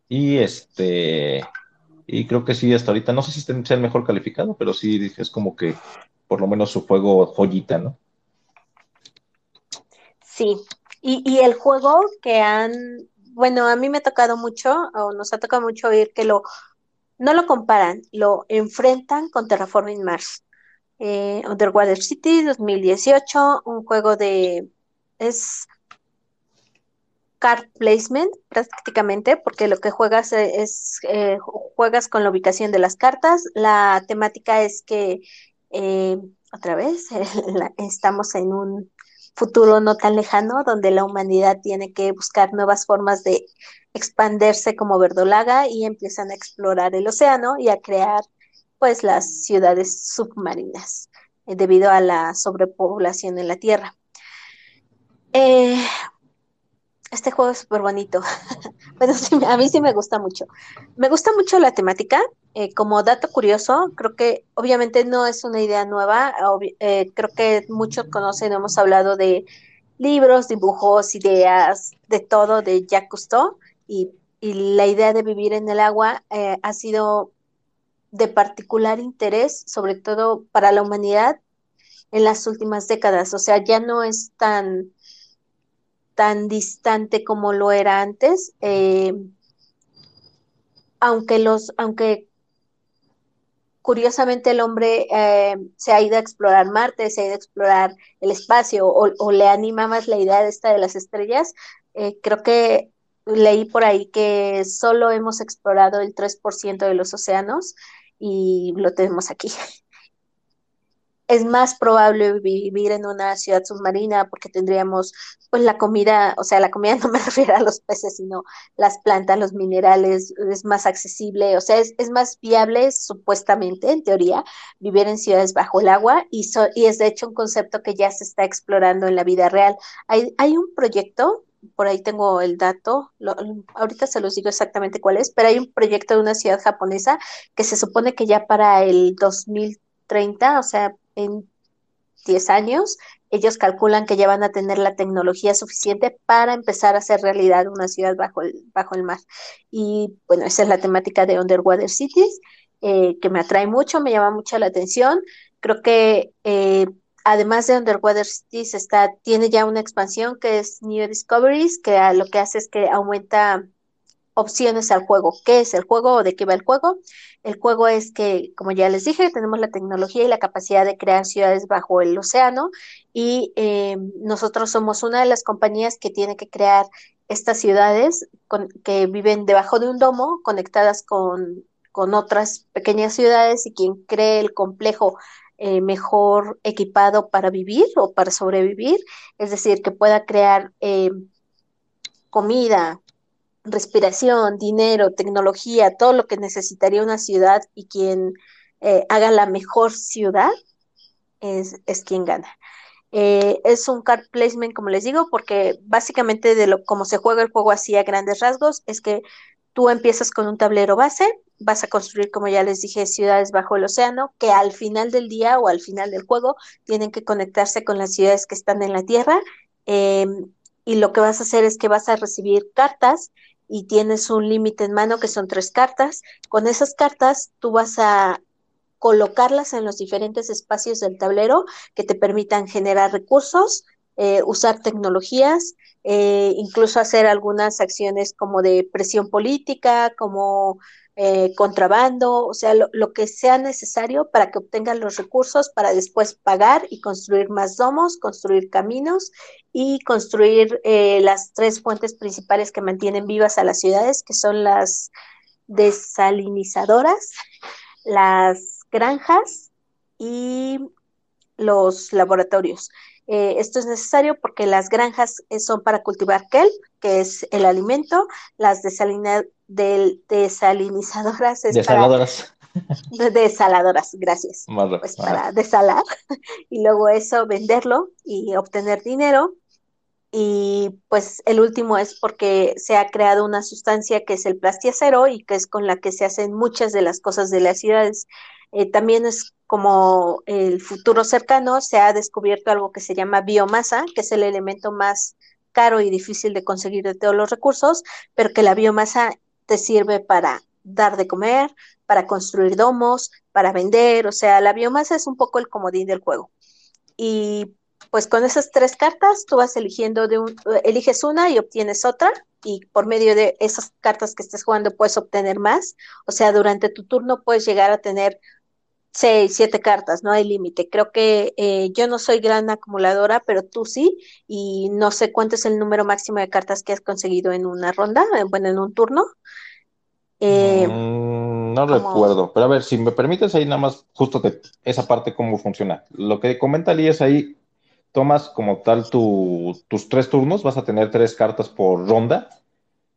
y este, y creo que sí, hasta ahorita, no sé si sea el mejor calificado, pero sí es como que por lo menos su juego joyita, ¿no? Sí, y, y el juego que han, bueno, a mí me ha tocado mucho, o nos ha tocado mucho oír que lo, no lo comparan, lo enfrentan con Terraforming Mars. Eh, Underwater City 2018, un juego de es card placement prácticamente, porque lo que juegas es, eh, juegas con la ubicación de las cartas. La temática es que, eh, otra vez, *laughs* estamos en un futuro no tan lejano donde la humanidad tiene que buscar nuevas formas de expandirse como verdolaga y empiezan a explorar el océano y a crear pues las ciudades submarinas eh, debido a la sobrepoblación en la Tierra. Eh, este juego es súper bonito. *laughs* bueno, *laughs* a mí sí me gusta mucho. Me gusta mucho la temática. Eh, como dato curioso, creo que obviamente no es una idea nueva. creo que muchos conocen, hemos hablado de libros, dibujos, ideas, de todo de Jacques Cousteau. Y, y la idea de vivir en el agua ha sido de particular interés, sobre todo para la humanidad, en las últimas décadas. O sea, ya no es tan tan distante como lo era antes, eh, aunque los, aunque curiosamente el hombre eh, se ha ido a explorar Marte, se ha ido a explorar el espacio, o, le anima más la idea de esta de las estrellas, eh, creo que leí por ahí que solo hemos explorado el 3% de los océanos y lo tenemos aquí. *laughs* es más probable vivir en una ciudad submarina porque tendríamos pues la comida, o sea, la comida *laughs* no me refiero a los peces, sino las plantas, los minerales, es más accesible, o sea, es, más viable supuestamente, en teoría, vivir en ciudades bajo el agua y, y es de hecho un concepto que ya se está explorando en la vida real. Hay, hay un proyecto, por ahí tengo el dato, ahorita se los digo exactamente cuál es, pero hay un proyecto de una ciudad japonesa que se supone que ya para el 2030, o sea, en 10 años, ellos calculan que ya van a tener la tecnología suficiente para empezar a hacer realidad una ciudad bajo el, bajo el mar. Y bueno, esa es la temática de Underwater Cities, eh, que me atrae mucho, me llama mucho la atención. Creo que eh, además de Underwater Cities, está, tiene ya una expansión que es New Discoveries, que lo que hace es que aumenta opciones al juego. ¿Qué es el juego o de qué va el juego? El juego es que, como ya les dije, tenemos la tecnología y la capacidad de crear ciudades bajo el océano y eh, nosotros somos una de las compañías que tiene que crear estas ciudades que viven debajo de un domo conectadas con, otras pequeñas ciudades y quien cree el complejo eh, mejor equipado para vivir o para sobrevivir, es decir, que pueda crear eh, comida, respiración, dinero, tecnología, todo lo que necesitaría una ciudad y quien eh, haga la mejor ciudad es, quien gana. Eh, es un card placement, como les digo, porque básicamente de lo como se juega el juego así a grandes rasgos, es que tú empiezas con un tablero base, vas a construir, como ya les dije, ciudades bajo el océano, que al final del día o al final del juego tienen que conectarse con las ciudades que están en la Tierra. Em, y lo que vas a hacer es que vas a recibir cartas y tienes un límite en mano que son tres cartas. Con esas cartas tú vas a colocarlas en los diferentes espacios del tablero que te permitan generar recursos, eh, usar tecnologías, eh, incluso hacer algunas acciones como de presión política, como eh, contrabando, o sea, lo, que sea necesario para que obtengan los recursos para después pagar y construir más domos, construir caminos y construir eh, las tres fuentes principales que mantienen vivas a las ciudades, que son las desalinizadoras, las granjas y los laboratorios. Eh, esto es necesario porque las granjas son para cultivar kelp, que es el alimento, las desalina del desalinizadoras es Desaladoras. para desaladoras, gracias. pues para desalar y luego eso venderlo y obtener dinero. Y pues el último es porque se ha creado una sustancia que es el plastiacero y que es con la que se hacen muchas de las cosas de las ciudades. Eh, también es como el futuro cercano se ha descubierto algo que se llama biomasa, que es el elemento más caro y difícil de conseguir de todos los recursos, pero que la biomasa te sirve para dar de comer, para construir domos, para vender, o sea, la biomasa es un poco el comodín del juego. Y pues con esas tres cartas tú vas eligiendo de un, eliges una y obtienes otra y por medio de esas cartas que estés jugando puedes obtener más. O sea, durante tu turno puedes llegar a tener seis, siete cartas, no hay límite. Creo que eh, yo no soy gran acumuladora, pero tú sí, y no sé cuánto es el número máximo de cartas que has conseguido en una ronda, eh, bueno, en un turno. Eh, mm, no recuerdo, pero a ver, si me permites ahí nada más justo de esa parte cómo funciona. Lo que comenta Lee es ahí, tomas como tal tus tres turnos, vas a tener tres cartas por ronda.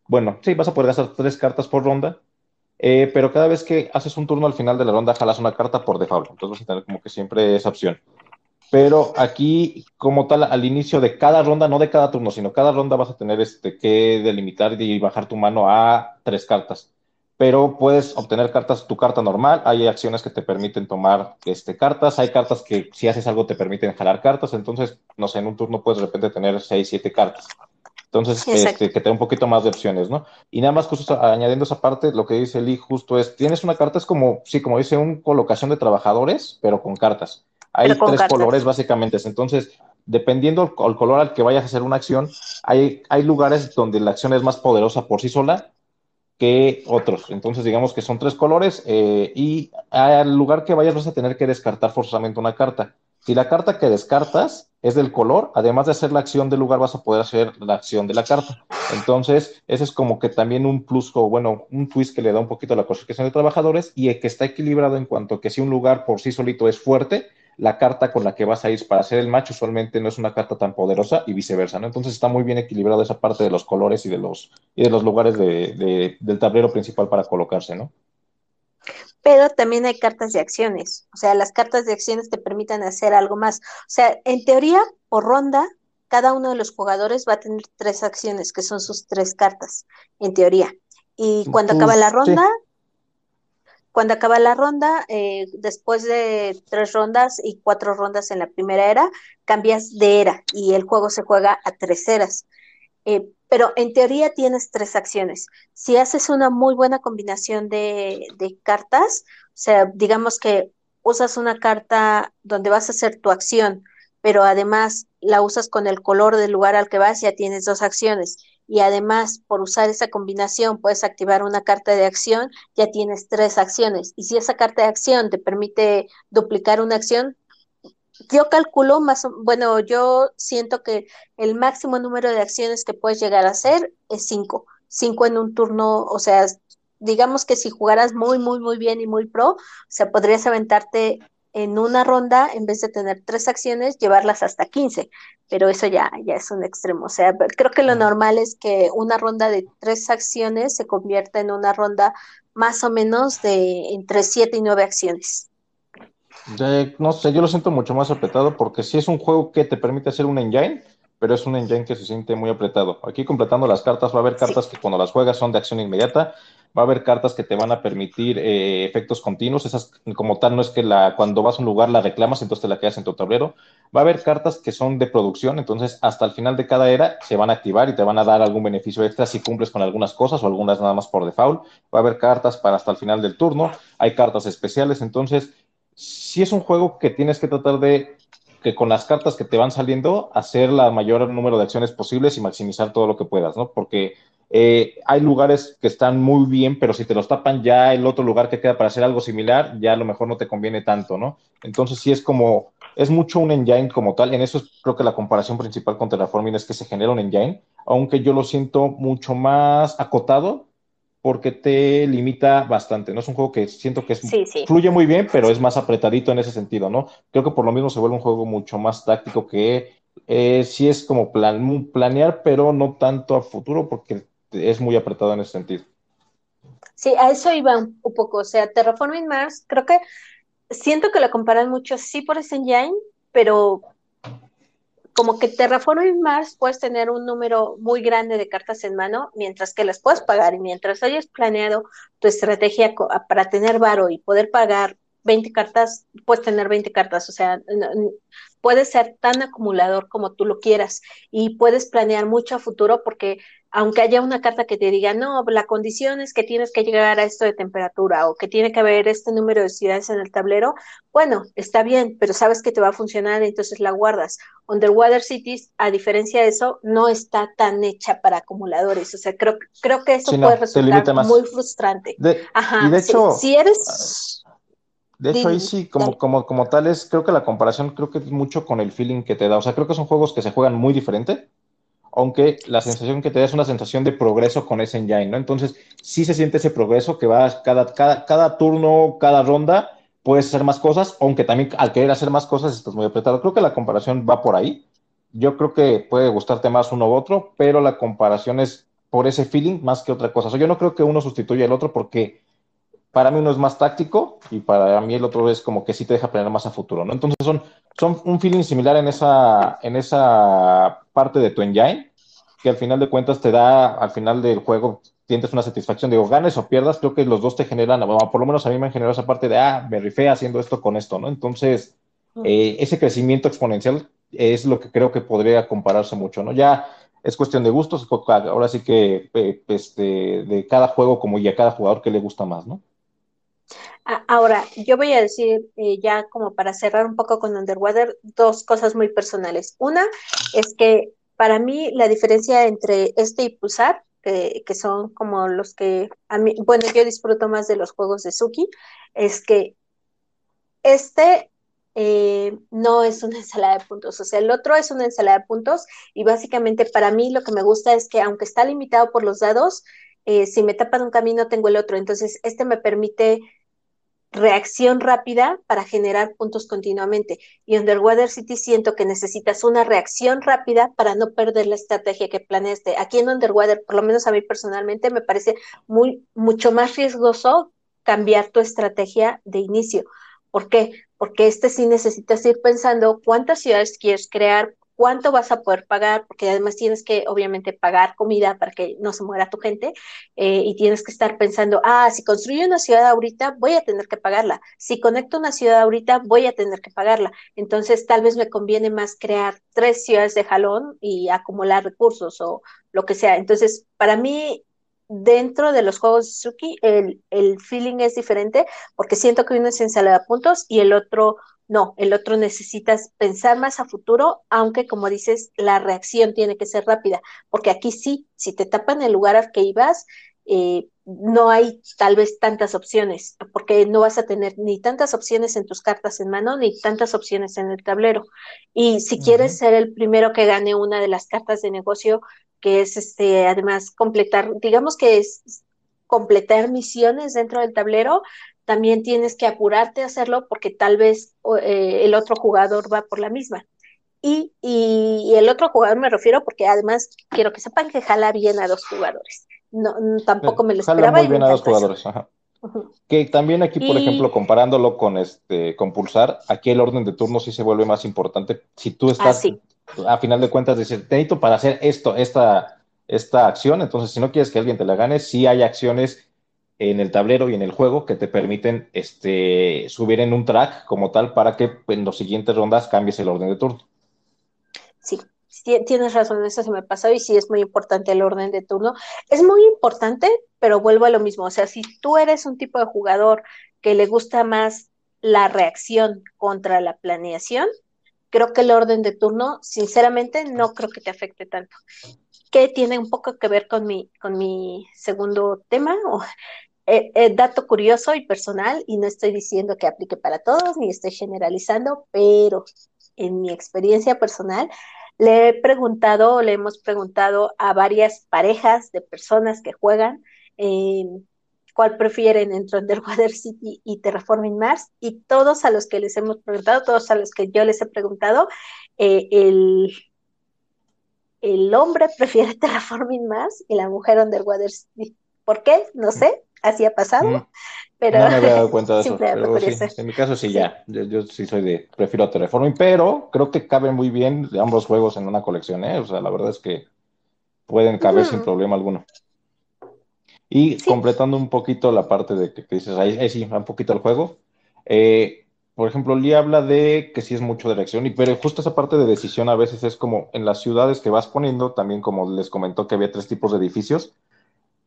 Bueno, sí, vas a poder gastar tres cartas por ronda eh, pero cada vez que haces un turno al final de la ronda, jalas una carta por default. Entonces vas a tener como que siempre esa opción. Pero aquí, como tal, al inicio de cada ronda, no de cada turno, sino cada ronda vas a tener este, que delimitar y bajar tu mano a tres cartas. Pero puedes obtener cartas, tu carta normal, hay acciones que te permiten tomar este, cartas, hay cartas que si haces algo te permiten jalar cartas, entonces, no sé, en un turno puedes de repente tener seis, siete cartas. Entonces, este, que te da un poquito más de opciones, ¿no? Y nada más justo añadiendo esa parte, lo que dice Lee justo es, tienes una carta, es como, sí, como dice, un colocación de trabajadores, pero con cartas. Hay tres colores básicamente, entonces, dependiendo el color al que vayas a hacer una acción, hay, hay lugares donde la acción es más poderosa por sí sola que otros. Entonces, digamos que son tres colores eh, y al lugar que vayas vas a tener que descartar forzosamente una carta. Si la carta que descartas es del color, además de hacer la acción del lugar, vas a poder hacer la acción de la carta. Entonces, ese es como que también un plus o, bueno, un twist que le da un poquito a la clasificación de trabajadores y que está equilibrado en cuanto que si un lugar por sí solito es fuerte, la carta con la que vas a ir para hacer el match usualmente no es una carta tan poderosa y viceversa, ¿no? Entonces está muy bien equilibrado esa parte de los colores y de los, y de los lugares de, del tablero principal para colocarse, ¿no? Pero también hay cartas de acciones. O sea, las cartas de acciones te permiten hacer algo más. O sea, en teoría, por ronda, cada uno de los jugadores va a tener tres acciones, que son sus tres cartas, en teoría. Y cuando acaba la ronda, cuando acaba la ronda, eh, después de tres rondas y cuatro rondas en la primera era, cambias de era y el juego se juega a tres eras. Eh, pero en teoría tienes tres acciones. Si haces una muy buena combinación de, cartas, o sea, digamos que usas una carta donde vas a hacer tu acción, pero además la usas con el color del lugar al que vas, ya tienes dos acciones. Y además, por usar esa combinación, puedes activar una carta de acción, ya tienes tres acciones. Y si esa carta de acción te permite duplicar una acción, yo calculo más, bueno, yo siento que el máximo número de acciones que puedes llegar a hacer es cinco, cinco en un turno, o sea, digamos que si jugaras muy, muy, muy bien y muy pro, o sea, podrías aventarte en una ronda, en vez de tener tres acciones, llevarlas hasta 15, pero eso ya, ya es un extremo. O sea, creo que lo normal es que una ronda de tres acciones se convierta en una ronda más o menos de entre siete y nueve acciones no sé, yo lo siento mucho más apretado porque sí es un juego que te permite hacer un engine, pero es un engine que se siente muy apretado. Aquí completando las cartas va a haber cartas que cuando las juegas son de acción inmediata, va a haber cartas que te van a permitir eh, efectos continuos, esas como tal no es que la, cuando vas a un lugar la reclamas, entonces te la quedas en tu tablero. Va a haber cartas que son de producción, entonces hasta el final de cada era se van a activar y te van a dar algún beneficio extra si cumples con algunas cosas o algunas nada más por default. Va a haber cartas para hasta el final del turno, hay cartas especiales, entonces si es un juego que tienes que tratar de que con las cartas que te van saliendo, hacer la mayor número de acciones posibles y maximizar todo lo que puedas, ¿no? Porque eh, hay lugares que están muy bien, pero si te los tapan ya el otro lugar que queda para hacer algo similar, ya a lo mejor no te conviene tanto, ¿no? Entonces sí es como, es mucho un engine como tal, en eso creo que la comparación principal con Terraforming es que se genera un engine, aunque yo lo siento mucho más acotado porque te limita bastante, ¿no? Es un juego que siento que fluye muy bien, pero es más apretadito en ese sentido, ¿no? Creo que por lo mismo se vuelve un juego mucho más táctico que eh, sí es como plan, planear, pero no tanto a futuro, porque es muy apretado en ese sentido. Sí, a eso iba un, poco, o sea, Terraforming Mars, creo que siento que lo comparan mucho, sí por ese engine, pero como que Terraforming Mars puedes tener un número muy grande de cartas en mano, mientras que las puedes pagar. Y mientras hayas planeado tu estrategia para tener varo y poder pagar 20 cartas, puedes tener 20 cartas, o sea, puedes ser tan acumulador como tú lo quieras. Y puedes planear mucho a futuro porque aunque haya una carta que te diga, no, la condición es que tienes que llegar a esto de temperatura o que tiene que haber este número de ciudades en el tablero, bueno, está bien, pero sabes que te va a funcionar, entonces la guardas. Underwater Cities, a diferencia de eso, no está tan hecha para acumuladores. O sea, creo, creo que eso puede resultar muy frustrante. Ajá, y de hecho, si, eres... De hecho, ahí sí, como, como, como tal es, creo que la comparación creo que es mucho con el feeling que te da. O sea, creo que son juegos que se juegan muy diferente aunque la sensación que te da es una sensación de progreso con ese engine, ¿no? Entonces, sí se siente ese progreso que va cada, cada, cada turno, cada ronda, puedes hacer más cosas, aunque también al querer hacer más cosas estás muy apretado. Creo que la comparación va por ahí. Yo creo que puede gustarte más uno u otro, pero la comparación es por ese feeling más que otra cosa. O sea, yo no creo que uno sustituya al otro porque para mí uno es más táctico y para mí el otro es como que sí te deja planear más a futuro, ¿no? Entonces son, son un feeling similar en esa, en esa parte de tu engine, que al final de cuentas te da, al final del juego, sientes una satisfacción. Digo, ganes o pierdas, creo que los dos te generan, por lo menos a mí me han generado esa parte de, ah, me rifé haciendo esto con esto, ¿no? Entonces, eh, ese crecimiento exponencial es lo que creo que podría compararse mucho, ¿no? Ya es cuestión de gustos, ahora sí que eh, este, de cada juego como y a cada jugador que le gusta más, ¿no? Ahora, yo voy a decir eh, ya como para cerrar un poco con Underwater, dos cosas muy personales. Una es que para mí la diferencia entre este y Pulsar, que, que son como los que a mí, bueno, yo disfruto más de los juegos de Suki, es que este eh, no es una *laughs* ensalada de puntos, o sea, el otro es una ensalada de puntos y básicamente para mí lo que me gusta es que aunque está limitado por los dados, eh, si me tapan un camino tengo el otro, entonces este me permite reacción rápida para generar puntos continuamente. Y Underwater City siento que necesitas una reacción rápida para no perder la estrategia que planeaste. Aquí en Underwater, por lo menos a mí personalmente, me parece muy, mucho más riesgoso cambiar tu estrategia de inicio. ¿Por qué? Porque este sí necesitas ir pensando cuántas ciudades quieres crear, cuánto vas a poder pagar, porque además tienes que obviamente pagar comida para que no se muera tu gente eh, y tienes que estar pensando, ah, si construyo una ciudad ahorita, voy a tener que pagarla. Si conecto una ciudad ahorita, voy a tener que pagarla. Entonces, tal vez me conviene más crear tres ciudades de jalón y acumular recursos o lo que sea. Entonces, para mí, dentro de los juegos de Suki, el, el feeling es diferente porque siento que uno es ensalada de puntos y el otro no, el otro necesitas pensar más a futuro, aunque como dices, la reacción tiene que ser rápida, porque aquí sí, si te tapan el lugar al que ibas, eh, no hay tal vez tantas opciones, porque no vas a tener ni tantas opciones en tus cartas en mano, ni tantas opciones en el tablero. Y si quieres ser el primero que gane una de las cartas de negocio, que es este, además completar, digamos que es completar misiones dentro del tablero, también tienes que apurarte a hacerlo porque tal vez eh, el otro jugador va por la misma. Y, y, el otro jugador me refiero porque además quiero que sepan que jala bien a dos jugadores. No, tampoco me lo esperaba. Jala muy bien a dos jugadores, Que también aquí, por ejemplo, comparándolo con este con Pulsar, aquí el orden de turno sí se vuelve más importante. Si tú estás, ah, a final de cuentas, decir, necesito para hacer esto, esta, esta acción, entonces si no quieres que alguien te la gane, sí hay acciones en el tablero y en el juego que te permiten este, subir en un track como tal para que en las siguientes rondas cambies el orden de turno. Sí, tienes razón, eso se me pasó y sí es muy importante el orden de turno. Es muy importante, pero vuelvo a lo mismo, o sea, si tú eres un tipo de jugador que le gusta más la reacción contra la planeación, creo que el orden de turno, sinceramente, no creo que te afecte tanto. Que tiene un poco que ver con mi, con mi segundo tema, o eh, eh, dato curioso y personal, y no estoy diciendo que aplique para todos, ni estoy generalizando, pero en mi experiencia personal, le he preguntado, le hemos preguntado a varias parejas de personas que juegan eh, cuál prefieren entre Underwater City y Terraforming Mars, y todos a los que les hemos preguntado, todos a los que yo les he preguntado, el, el hombre prefiere *laughs* Terraforming Mars y la mujer Underwater City. ¿Por qué? No sé, así ha pasado, mm. pero no me había dado cuenta de *laughs* eso. Pero en mi caso sí, ya, yo, sí soy de, prefiero Terraforming, pero creo que caben muy bien ambos juegos en una colección, ¿eh? O sea, la verdad es que pueden caber sin problema alguno. Y completando un poquito la parte de que, dices, ahí, sí, un poquito el juego. Eh, por ejemplo, Lee habla de que sí es mucho de reacción, y, pero justo esa parte de decisión a veces es como en las ciudades que vas poniendo, también como les comentó que había tres tipos de edificios,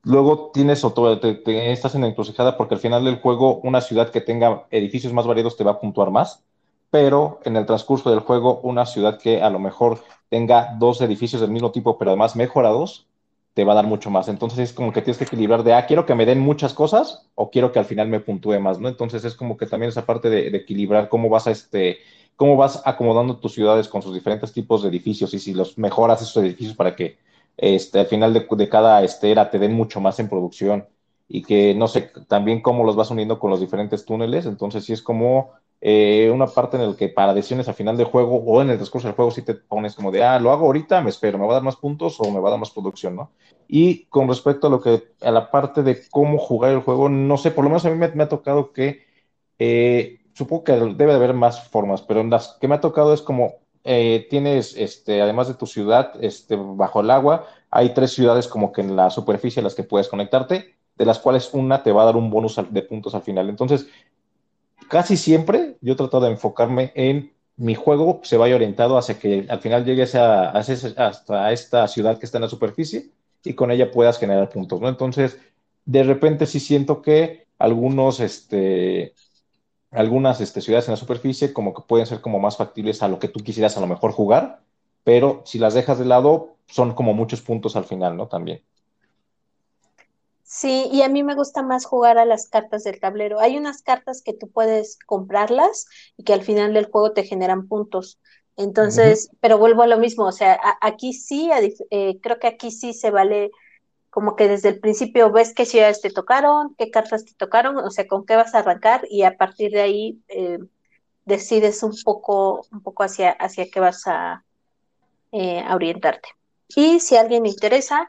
luego tienes otro, te, estás en encrucijada porque al final del juego una ciudad que tenga edificios más variados te va a puntuar más, pero en el transcurso del juego una ciudad que a lo mejor tenga dos edificios del mismo tipo, pero además mejorados, te va a dar mucho más. Entonces es como que tienes que equilibrar de, ah, quiero que me den muchas cosas o quiero que al final me puntúe más, ¿no? Entonces es como que también esa parte de, equilibrar cómo vas a este, cómo vas acomodando tus ciudades con sus diferentes tipos de edificios y si los mejoras esos edificios para que este, al final de, de cada este, era te den mucho más en producción y que no sé, también cómo los vas uniendo con los diferentes túneles. Entonces sí es como eh, una parte en la que para decisiones al final del juego o en el transcurso del juego si te pones como de, ah, lo hago ahorita, me espero, me va a dar más puntos o me va a dar más producción, ¿no? Y con respecto a lo que, a la parte de cómo jugar el juego, no sé, por lo menos a mí me, ha tocado que, eh, supongo que debe de haber más formas, pero las que me ha tocado es como, eh, tienes, este, además de tu ciudad, este, bajo el agua, hay tres ciudades como que en la superficie a las que puedes conectarte, de las cuales una te va a dar un bonus de puntos al final. Entonces, casi siempre yo trato de enfocarme en mi juego se vaya orientado hacia que al final llegues a, hasta esta ciudad que está en la superficie y con ella puedas generar puntos, ¿no? Entonces, de repente sí siento que algunos, este, algunas este, ciudades en la superficie como que pueden ser como más factibles a lo que tú quisieras a lo mejor jugar, pero si las dejas de lado, son como muchos puntos al final, ¿no? También. Sí, y a mí me gusta más jugar a las cartas del tablero. Hay unas cartas que tú puedes comprarlas y que al final del juego te generan puntos. Entonces, pero vuelvo a lo mismo, o sea, aquí sí, eh, creo que aquí sí se vale como que desde el principio ves qué ciudades te tocaron, qué cartas te tocaron, o sea, con qué vas a arrancar y a partir de ahí eh, decides un poco, un poco hacia, hacia qué vas a, eh, orientarte. Y si a alguien le interesa,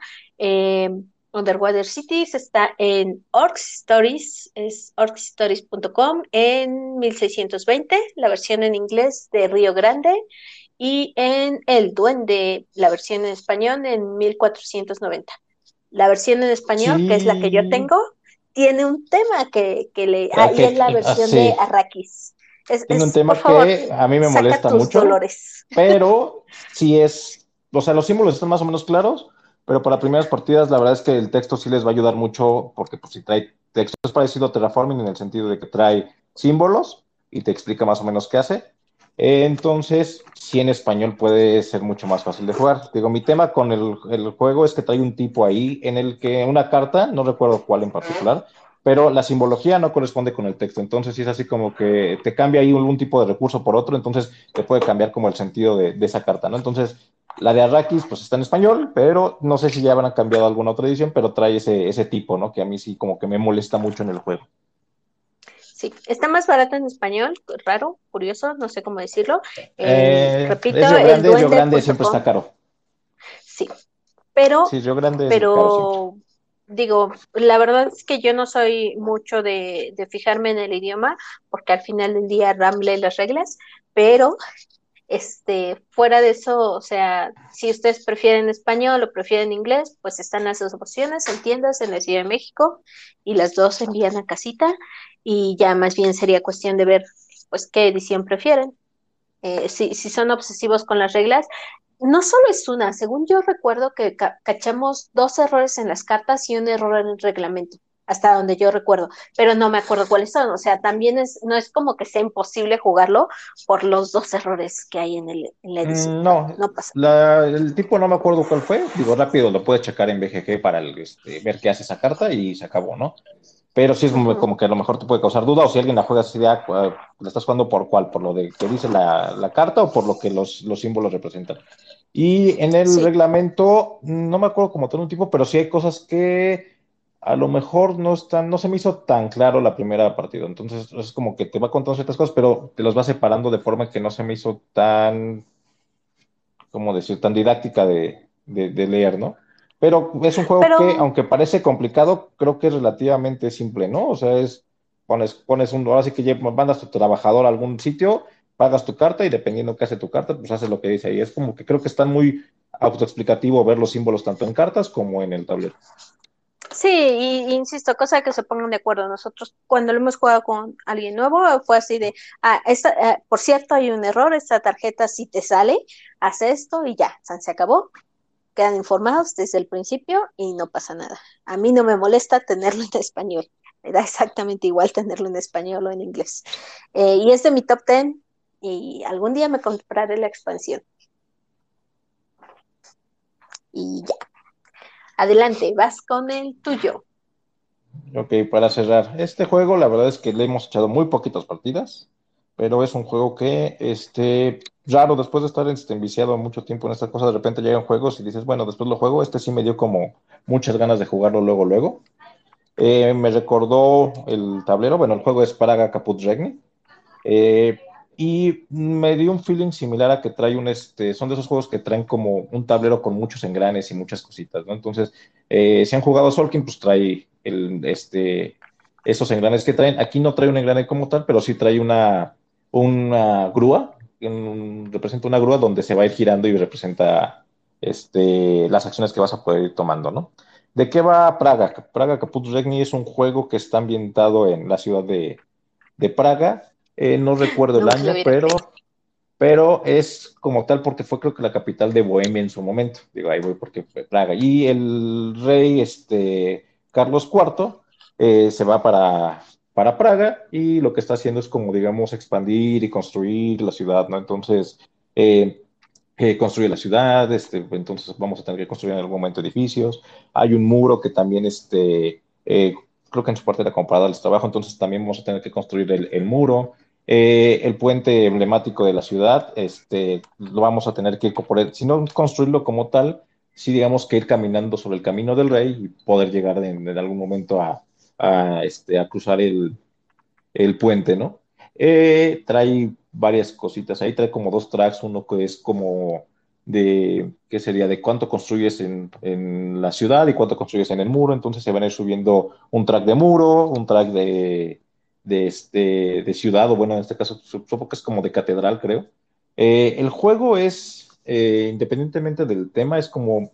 Underwater Cities está en Orcs Stories, es orcsstories.com en 1620, la versión en inglés de Río Grande, y en El Duende, la versión en español en 1490. La versión en español, que es la que yo tengo, tiene un tema que, le... Ahí es la ah, versión de Arrakis. tiene un tema que a mí me molesta mucho, pero *laughs* sí es, o sea, los símbolos están más o menos claros, pero para primeras partidas, la verdad es que el texto sí les va a ayudar mucho, porque pues, si trae texto, es parecido a Terraforming en el sentido de que trae símbolos y te explica más o menos qué hace. Entonces, sí en español puede ser mucho más fácil de jugar. Digo, mi tema con el, juego es que trae un tipo ahí en el que una carta, no recuerdo cuál en particular, pero la simbología no corresponde con el texto. Entonces, sí es así como que te cambia ahí un, tipo de recurso por otro, entonces te puede cambiar como el sentido de, de esa carta, ¿no? Entonces, la de Arrakis, pues está en español, pero no sé si ya habrán cambiado alguna otra edición, pero trae ese, ese tipo, ¿no? Que a mí sí como que me molesta mucho en el juego. Sí, está más barato en español, raro, curioso, no sé cómo decirlo. Eh, repito, es Grande, el Grande siempre está caro. Sí, pero, sí, Grande pero digo, la verdad es que yo no soy mucho de, de, fijarme en el idioma, porque al final del día ramble las reglas, pero este, fuera de eso, o sea, si ustedes prefieren español o prefieren inglés, pues están las dos opciones en tiendas en la Ciudad de México y las dos se envían a casita y ya más bien sería cuestión de ver pues qué edición prefieren. Eh, si, si son obsesivos con las reglas, no solo es una, según yo recuerdo que cachamos dos errores en las cartas y un error en el reglamento hasta donde yo recuerdo, pero no me acuerdo cuáles son. O sea, también es, no es como que sea imposible jugarlo por los dos errores que hay en, el, la edición. No, no pasa. el tipo no me acuerdo cuál fue. Digo, rápido lo puedes checar en BGG para este, ver qué hace esa carta y se acabó, ¿no? Pero sí es como, que a lo mejor te puede causar duda, o si alguien la juega así de, ah, la estás jugando por cuál, por lo de que dice la, carta o por lo que los, los símbolos representan. Y en el reglamento, no me acuerdo como todo un tipo, pero sí hay cosas que a lo mejor no están, no se me hizo tan claro la primera partida. Entonces es como que te va contando ciertas cosas, pero te los va separando de forma que no se me hizo tan, ¿cómo decir?, tan didáctica de, leer, ¿no? Pero es un juego que, aunque parece complicado, creo que es relativamente simple, ¿no? O sea, es, pones, pones un, ahora sí que mandas tu trabajador a algún sitio, pagas tu carta y dependiendo qué hace tu carta, pues haces lo que dice ahí. Es como que creo que está muy autoexplicativo ver los símbolos tanto en cartas como en el tablero. Sí, y, insisto, cosa que se pongan de acuerdo. Nosotros cuando lo hemos jugado con alguien nuevo fue así de, ah, esta, eh, por cierto, hay un error, esta tarjeta si te sale, haz esto y ya, se acabó. Quedan informados desde el principio y no pasa nada. A mí no me molesta tenerlo en español. Me da exactamente igual tenerlo en español o en inglés. Eh, y es de mi top 10 y algún día me compraré la expansión. Y ya. Adelante, vas con el tuyo. Ok, para cerrar, este juego la verdad es que le hemos echado muy poquitas partidas, pero es un juego que, este, raro, después de estar este, enviciado mucho tiempo en esta cosa, de repente llegan juegos y dices, bueno, después lo juego, este sí me dio como muchas ganas de jugarlo luego, luego. Eh, me recordó el tablero, bueno, el juego es Praga Caput Regni. Eh, y me dio un feeling similar a que trae un, este, son de esos juegos que traen como un tablero con muchos engranes y muchas cositas, ¿no? Entonces, eh, si han jugado Solkin, pues trae el, este, esos engranes que traen. Aquí no trae un engrane como tal, pero sí trae una, una grúa, representa una grúa donde se va a ir girando y representa este, las acciones que vas a poder ir tomando, ¿no? ¿De qué va Praga? Praga Caput Regni es un juego que está ambientado en la ciudad de, de Praga eh, no recuerdo el año, pero, pero es como tal porque fue creo que la capital de Bohemia en su momento. Digo, ahí voy porque fue Praga. Y el rey este, Carlos IV eh, se va para, para Praga y lo que está haciendo es como, digamos, expandir y construir la ciudad, ¿no? Entonces, eh, construye la ciudad, este, entonces vamos a tener que construir en algún momento edificios. Hay un muro que también, este, creo que en su parte era comprada al trabajo, entonces también vamos a tener que construir el muro. Eh, el puente emblemático de la ciudad, este, lo vamos a tener que si no construirlo como tal, sí digamos que ir caminando sobre el camino del rey y poder llegar en, algún momento a, este, a cruzar el, puente, ¿no? Eh, trae varias cositas ahí, trae como dos tracks, uno que es como de, ¿qué sería? De cuánto construyes en, en, la ciudad y cuánto construyes en el muro, entonces se van a ir subiendo un track de muro, un track de, de, este, de ciudad, o bueno, en este caso supongo que es como de catedral, creo. Eh, el juego es, eh, independientemente del tema, es como,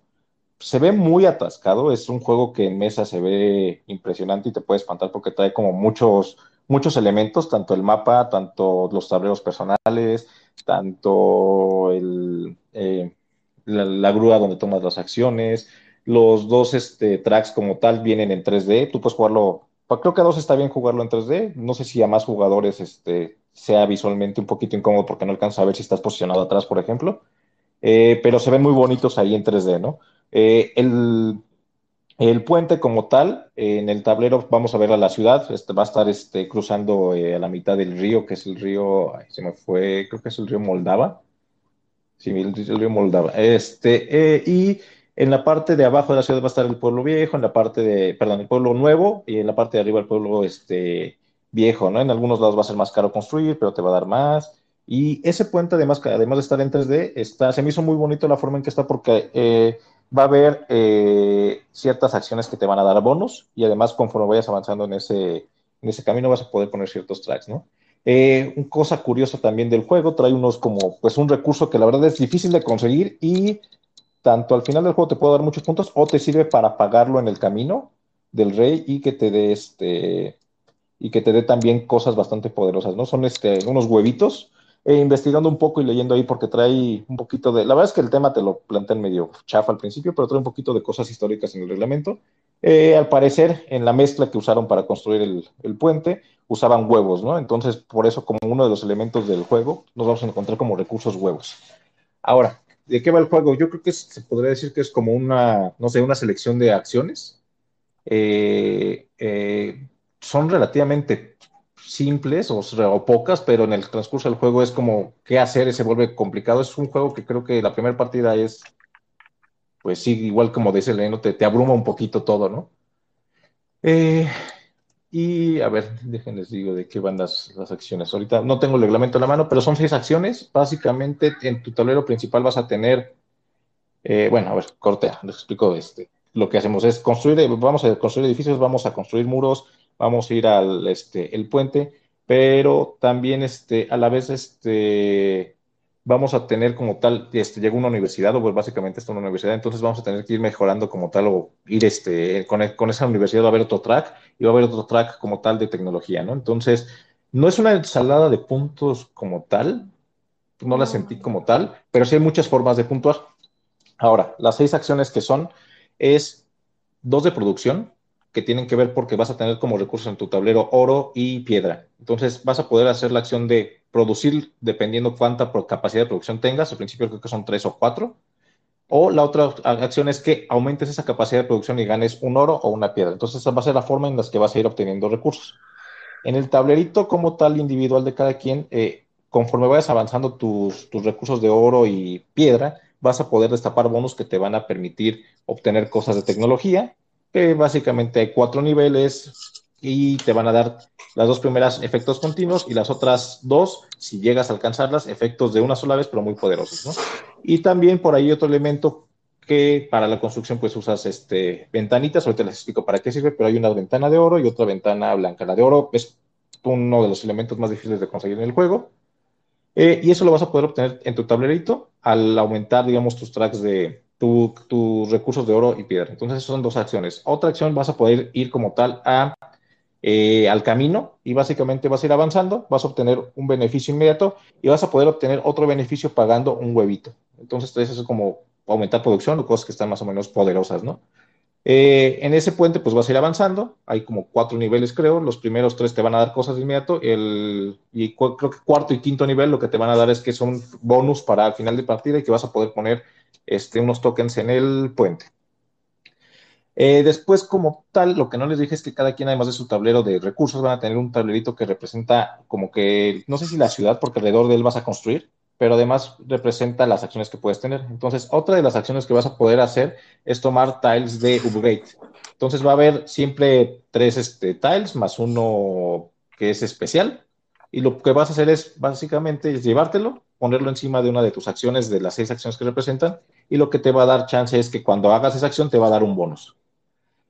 se ve muy atascado, es un juego que en mesa se ve impresionante y te puede espantar porque trae como muchos, muchos elementos, tanto el mapa, tanto los tableros personales, tanto el, eh, la, grúa donde tomas las acciones, los dos este, tracks como tal vienen en 3D, tú puedes jugarlo creo que a dos está bien jugarlo en 3D. No sé si a más jugadores este, sea visualmente un poquito incómodo porque no alcanza a ver si estás posicionado atrás, por ejemplo. Eh, pero se ven muy bonitos ahí en 3D, ¿no? Eh, el, puente como tal, en el tablero vamos a ver a la ciudad, este, va a estar este, cruzando eh, a la mitad del río, que es el río, se me fue, creo que es el río Moldava. Sí, el, el río Moldava. Este, y en la parte de abajo de la ciudad va a estar el pueblo viejo, en la parte de, perdón, el pueblo nuevo y en la parte de arriba el pueblo este, viejo, ¿no? En algunos lados va a ser más caro construir, pero te va a dar más. Y ese puente, además, además de estar en 3D, está, se me hizo muy bonito la forma en que está porque eh, va a haber eh, ciertas acciones que te van a dar bonos y además conforme vayas avanzando en ese, en ese camino vas a poder poner ciertos tracks, ¿no? Eh, una cosa curiosa también del juego, trae unos como, pues un recurso que la verdad es difícil de conseguir y tanto al final del juego te puede dar muchos puntos o te sirve para pagarlo en el camino del rey y que te dé este y que te dé también cosas bastante poderosas, ¿no? Son este, unos huevitos. E investigando un poco y leyendo ahí porque trae un poquito de. La verdad es que el tema te lo plantean medio chafa al principio, pero trae un poquito de cosas históricas en el reglamento. Eh, al parecer, en la mezcla que usaron para construir el, el, puente, usaban huevos, ¿no? Entonces, por eso, como uno de los elementos del juego, nos vamos a encontrar como recursos huevos. Ahora, ¿De qué va el juego? Yo creo que se podría decir que es como una, no sé, una selección de acciones. Eh, eh, son relativamente simples o, pocas, pero en el transcurso del juego es como qué hacer y se vuelve complicado. Es un juego que creo que la primera partida es, pues sí, igual como dice Leno, te, te abruma un poquito todo, ¿no? Eh, y a ver, déjenles digo de qué van las, acciones. Ahorita no tengo el reglamento en la mano, pero son seis acciones. Básicamente en tu tablero principal vas a tener, eh, bueno, a ver, cortea, les explico este. Lo que hacemos es construir, vamos a construir edificios, vamos a construir muros, vamos a ir al este, el puente, pero también este, a la vez este, vamos a tener como tal, este, llega una universidad, o pues básicamente está una universidad, entonces vamos a tener que ir mejorando como tal, o ir este, con, con esa universidad va a haber otro track, y va a haber otro track como tal de tecnología, ¿no? Entonces, no es una ensalada de puntos como tal, no la sentí como tal, pero sí hay muchas formas de puntuar. Ahora, las seis acciones que son es dos de producción, que tienen que ver porque vas a tener como recursos en tu tablero oro y piedra. Entonces vas a poder hacer la acción de producir dependiendo cuánta capacidad de producción tengas. Al principio creo que son tres o cuatro. O la otra acción es que aumentes esa capacidad de producción y ganes un oro o una piedra. Entonces esa va a ser la forma en la que vas a ir obteniendo recursos. En el tablerito como tal individual de cada quien, eh, conforme vayas avanzando tus, tus recursos de oro y piedra, vas a poder destapar bonos que te van a permitir obtener cosas de tecnología que básicamente hay cuatro niveles y te van a dar las dos primeras efectos continuos y las otras dos, si llegas a alcanzarlas, efectos de una sola vez, pero muy poderosos. Y también por ahí otro elemento que para la construcción pues usas este, ventanitas, ahorita les explico para qué sirve, pero hay una ventana de oro y otra ventana blanca. La de oro es uno de los elementos más difíciles de conseguir en el juego. Eh, y eso lo vas a poder obtener en tu tablerito al aumentar, digamos, tus tracks de, tus recursos de oro y piedra. Entonces, son dos acciones. Otra acción vas a poder ir como tal a, eh, al camino y básicamente vas a ir avanzando, vas a obtener un beneficio inmediato y vas a poder obtener otro beneficio pagando un huevito. Entonces, eso es como aumentar producción o cosas que están más o menos poderosas, ¿no? Eh, en ese puente, pues vas a ir avanzando. Hay como cuatro niveles, creo. Los primeros tres te van a dar cosas de inmediato. El, y creo que cuarto y quinto nivel lo que te van a dar es que son bonus para el final de partida y que vas a poder poner este, unos tokens en el puente. Eh, después, como tal, lo que no les dije es que cada quien, además de su tablero de recursos, van a tener un tablerito que representa como que, no sé si la ciudad, porque alrededor de él vas a construir, pero además representa las acciones que puedes tener. Entonces, otra de las acciones que vas a poder hacer es tomar tiles de upgrade. Entonces, va a haber siempre tres este, tiles más uno que es especial. Y lo que vas a hacer es básicamente llevártelo, ponerlo encima de una de tus acciones, de las seis acciones que representan, y lo que te va a dar chance es que cuando hagas esa acción te va a dar un bonus.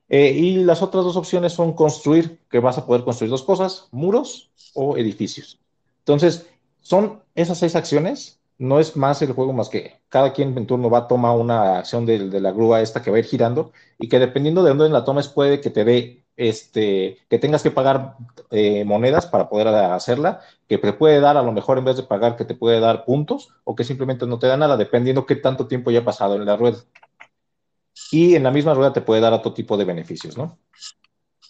Eh, y las otras dos opciones son construir, que vas a poder construir dos cosas, muros o edificios. Entonces, son esas seis acciones, no es más el juego más que cada quien en turno va a tomar una acción de, la grúa esta que va a ir girando y que dependiendo de dónde la tomes puede que te dé este, que tengas que pagar eh, monedas para poder hacerla, que te puede dar a lo mejor en vez de pagar que te puede dar puntos o que simplemente no te da nada, dependiendo qué tanto tiempo ya pasado en la rueda. Y en la misma rueda te puede dar otro tipo de beneficios, ¿no?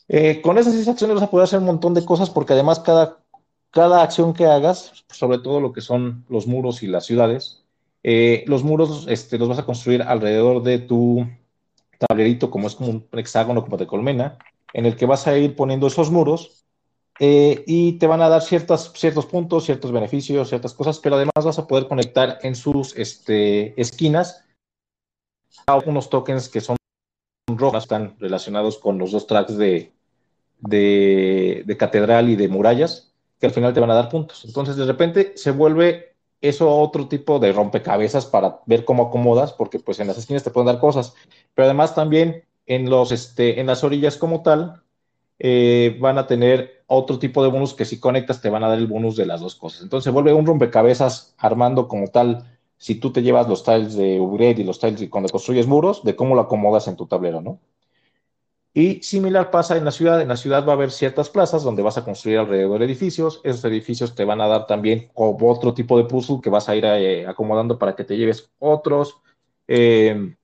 Eh, con esas seis acciones vas a poder hacer un montón de cosas porque además cada, cada acción que hagas, sobre todo lo que son los muros y las ciudades, eh, los muros este, los vas a construir alrededor de tu tablerito, como es como un hexágono, como de colmena, en el que vas a ir poniendo esos muros eh, y te van a dar ciertas, ciertos puntos, ciertos beneficios, ciertas cosas, pero además vas a poder conectar en sus este, esquinas a unos tokens que son rojos, están relacionados con los dos tracks de, de, de, catedral y de murallas, que al final te van a dar puntos. Entonces, de repente se vuelve eso otro tipo de rompecabezas para ver cómo acomodas, porque pues en las esquinas te pueden dar cosas, pero además también en, los, este, en las orillas como tal, eh, van a tener otro tipo de bonus que si conectas te van a dar el bonus de las dos cosas. Entonces vuelve un rompecabezas armando como tal, si tú te llevas los tiles de upgrade y los tiles y cuando construyes muros, de cómo lo acomodas en tu tablero, ¿no? Y similar pasa en la ciudad. En la ciudad va a haber ciertas plazas donde vas a construir alrededor edificios. Esos edificios te van a dar también otro tipo de puzzle que vas a ir eh, acomodando para que te lleves otros. Eh,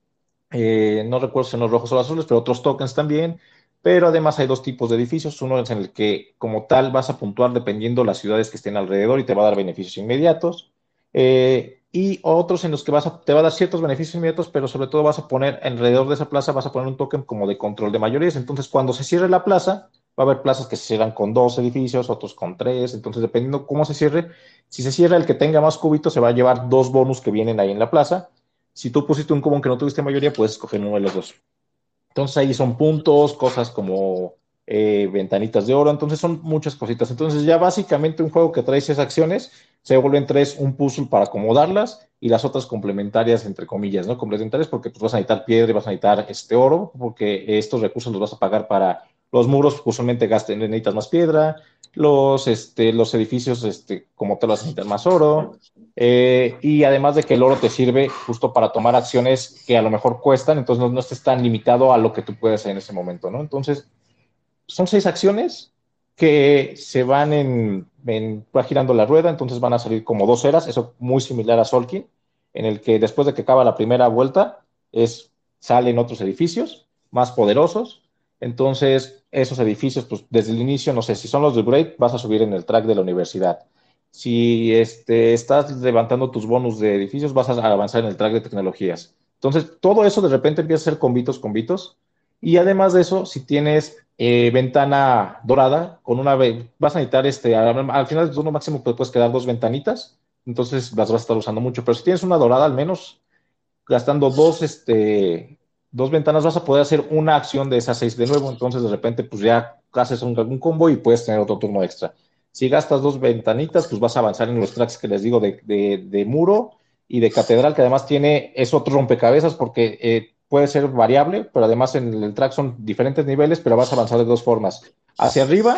eh, no recuerdo si son los rojos o los azules, pero otros tokens también. Pero además hay dos tipos de edificios. Uno es en el que como tal vas a puntuar dependiendo las ciudades que estén alrededor y te va a dar beneficios inmediatos. Eh, y otros en los que vas a, te va a dar ciertos beneficios inmediatos, pero sobre todo vas a poner alrededor de esa plaza, vas a poner un token como de control de mayorías. Entonces, cuando se cierre la plaza, va a haber plazas que se cierran con dos edificios, otros con tres. Entonces, dependiendo cómo se cierre, si se cierra el que tenga más cubitos, se va a llevar dos bonus que vienen ahí en la plaza. Si tú pusiste un cubo que no tuviste mayoría, puedes escoger uno de los dos. Entonces ahí son puntos, cosas como eh, ventanitas de oro, entonces son muchas cositas. Entonces ya básicamente un juego que trae esas acciones se vuelven tres un puzzle para acomodarlas y las otras complementarias, entre comillas, ¿no? Complementarias porque pues, vas a necesitar piedra y vas a necesitar este oro, porque estos recursos los vas a pagar para los muros, usualmente gasten, necesitas más piedra, los, este, los edificios, este, como te vas a necesitar más oro, Eh, y además de que el oro te sirve justo para tomar acciones que a lo mejor cuestan, entonces no, no estés tan limitado a lo que tú puedes hacer en ese momento, ¿no? Entonces, son seis acciones que se van en, girando la rueda, entonces van a salir como dos eras, eso muy similar a Solkin, en el que después de que acaba la primera vuelta, es, salen otros edificios más poderosos, entonces esos edificios, pues desde el inicio, no sé, si son los de Great, vas a subir en el track de la universidad si este, estás levantando tus bonus de edificios, vas a avanzar en el track de tecnologías. Entonces, todo eso de repente empieza a ser convitos, convitos. Y además de eso, si tienes eh, ventana dorada, con una vas a necesitar, este, al, final del turno máximo puedes quedar dos ventanitas, entonces las vas a estar usando mucho. Pero si tienes una dorada, al menos gastando dos, este, dos ventanas, vas a poder hacer una acción de esas seis de nuevo. Entonces, de repente, pues ya haces un, algún combo y puedes tener otro turno extra. Si gastas dos ventanitas, pues vas a avanzar en los tracks que les digo de, muro y de catedral, que además tiene, es otro rompecabezas porque eh, puede ser variable, pero además en el track son diferentes niveles, pero vas a avanzar de dos formas. Hacia arriba,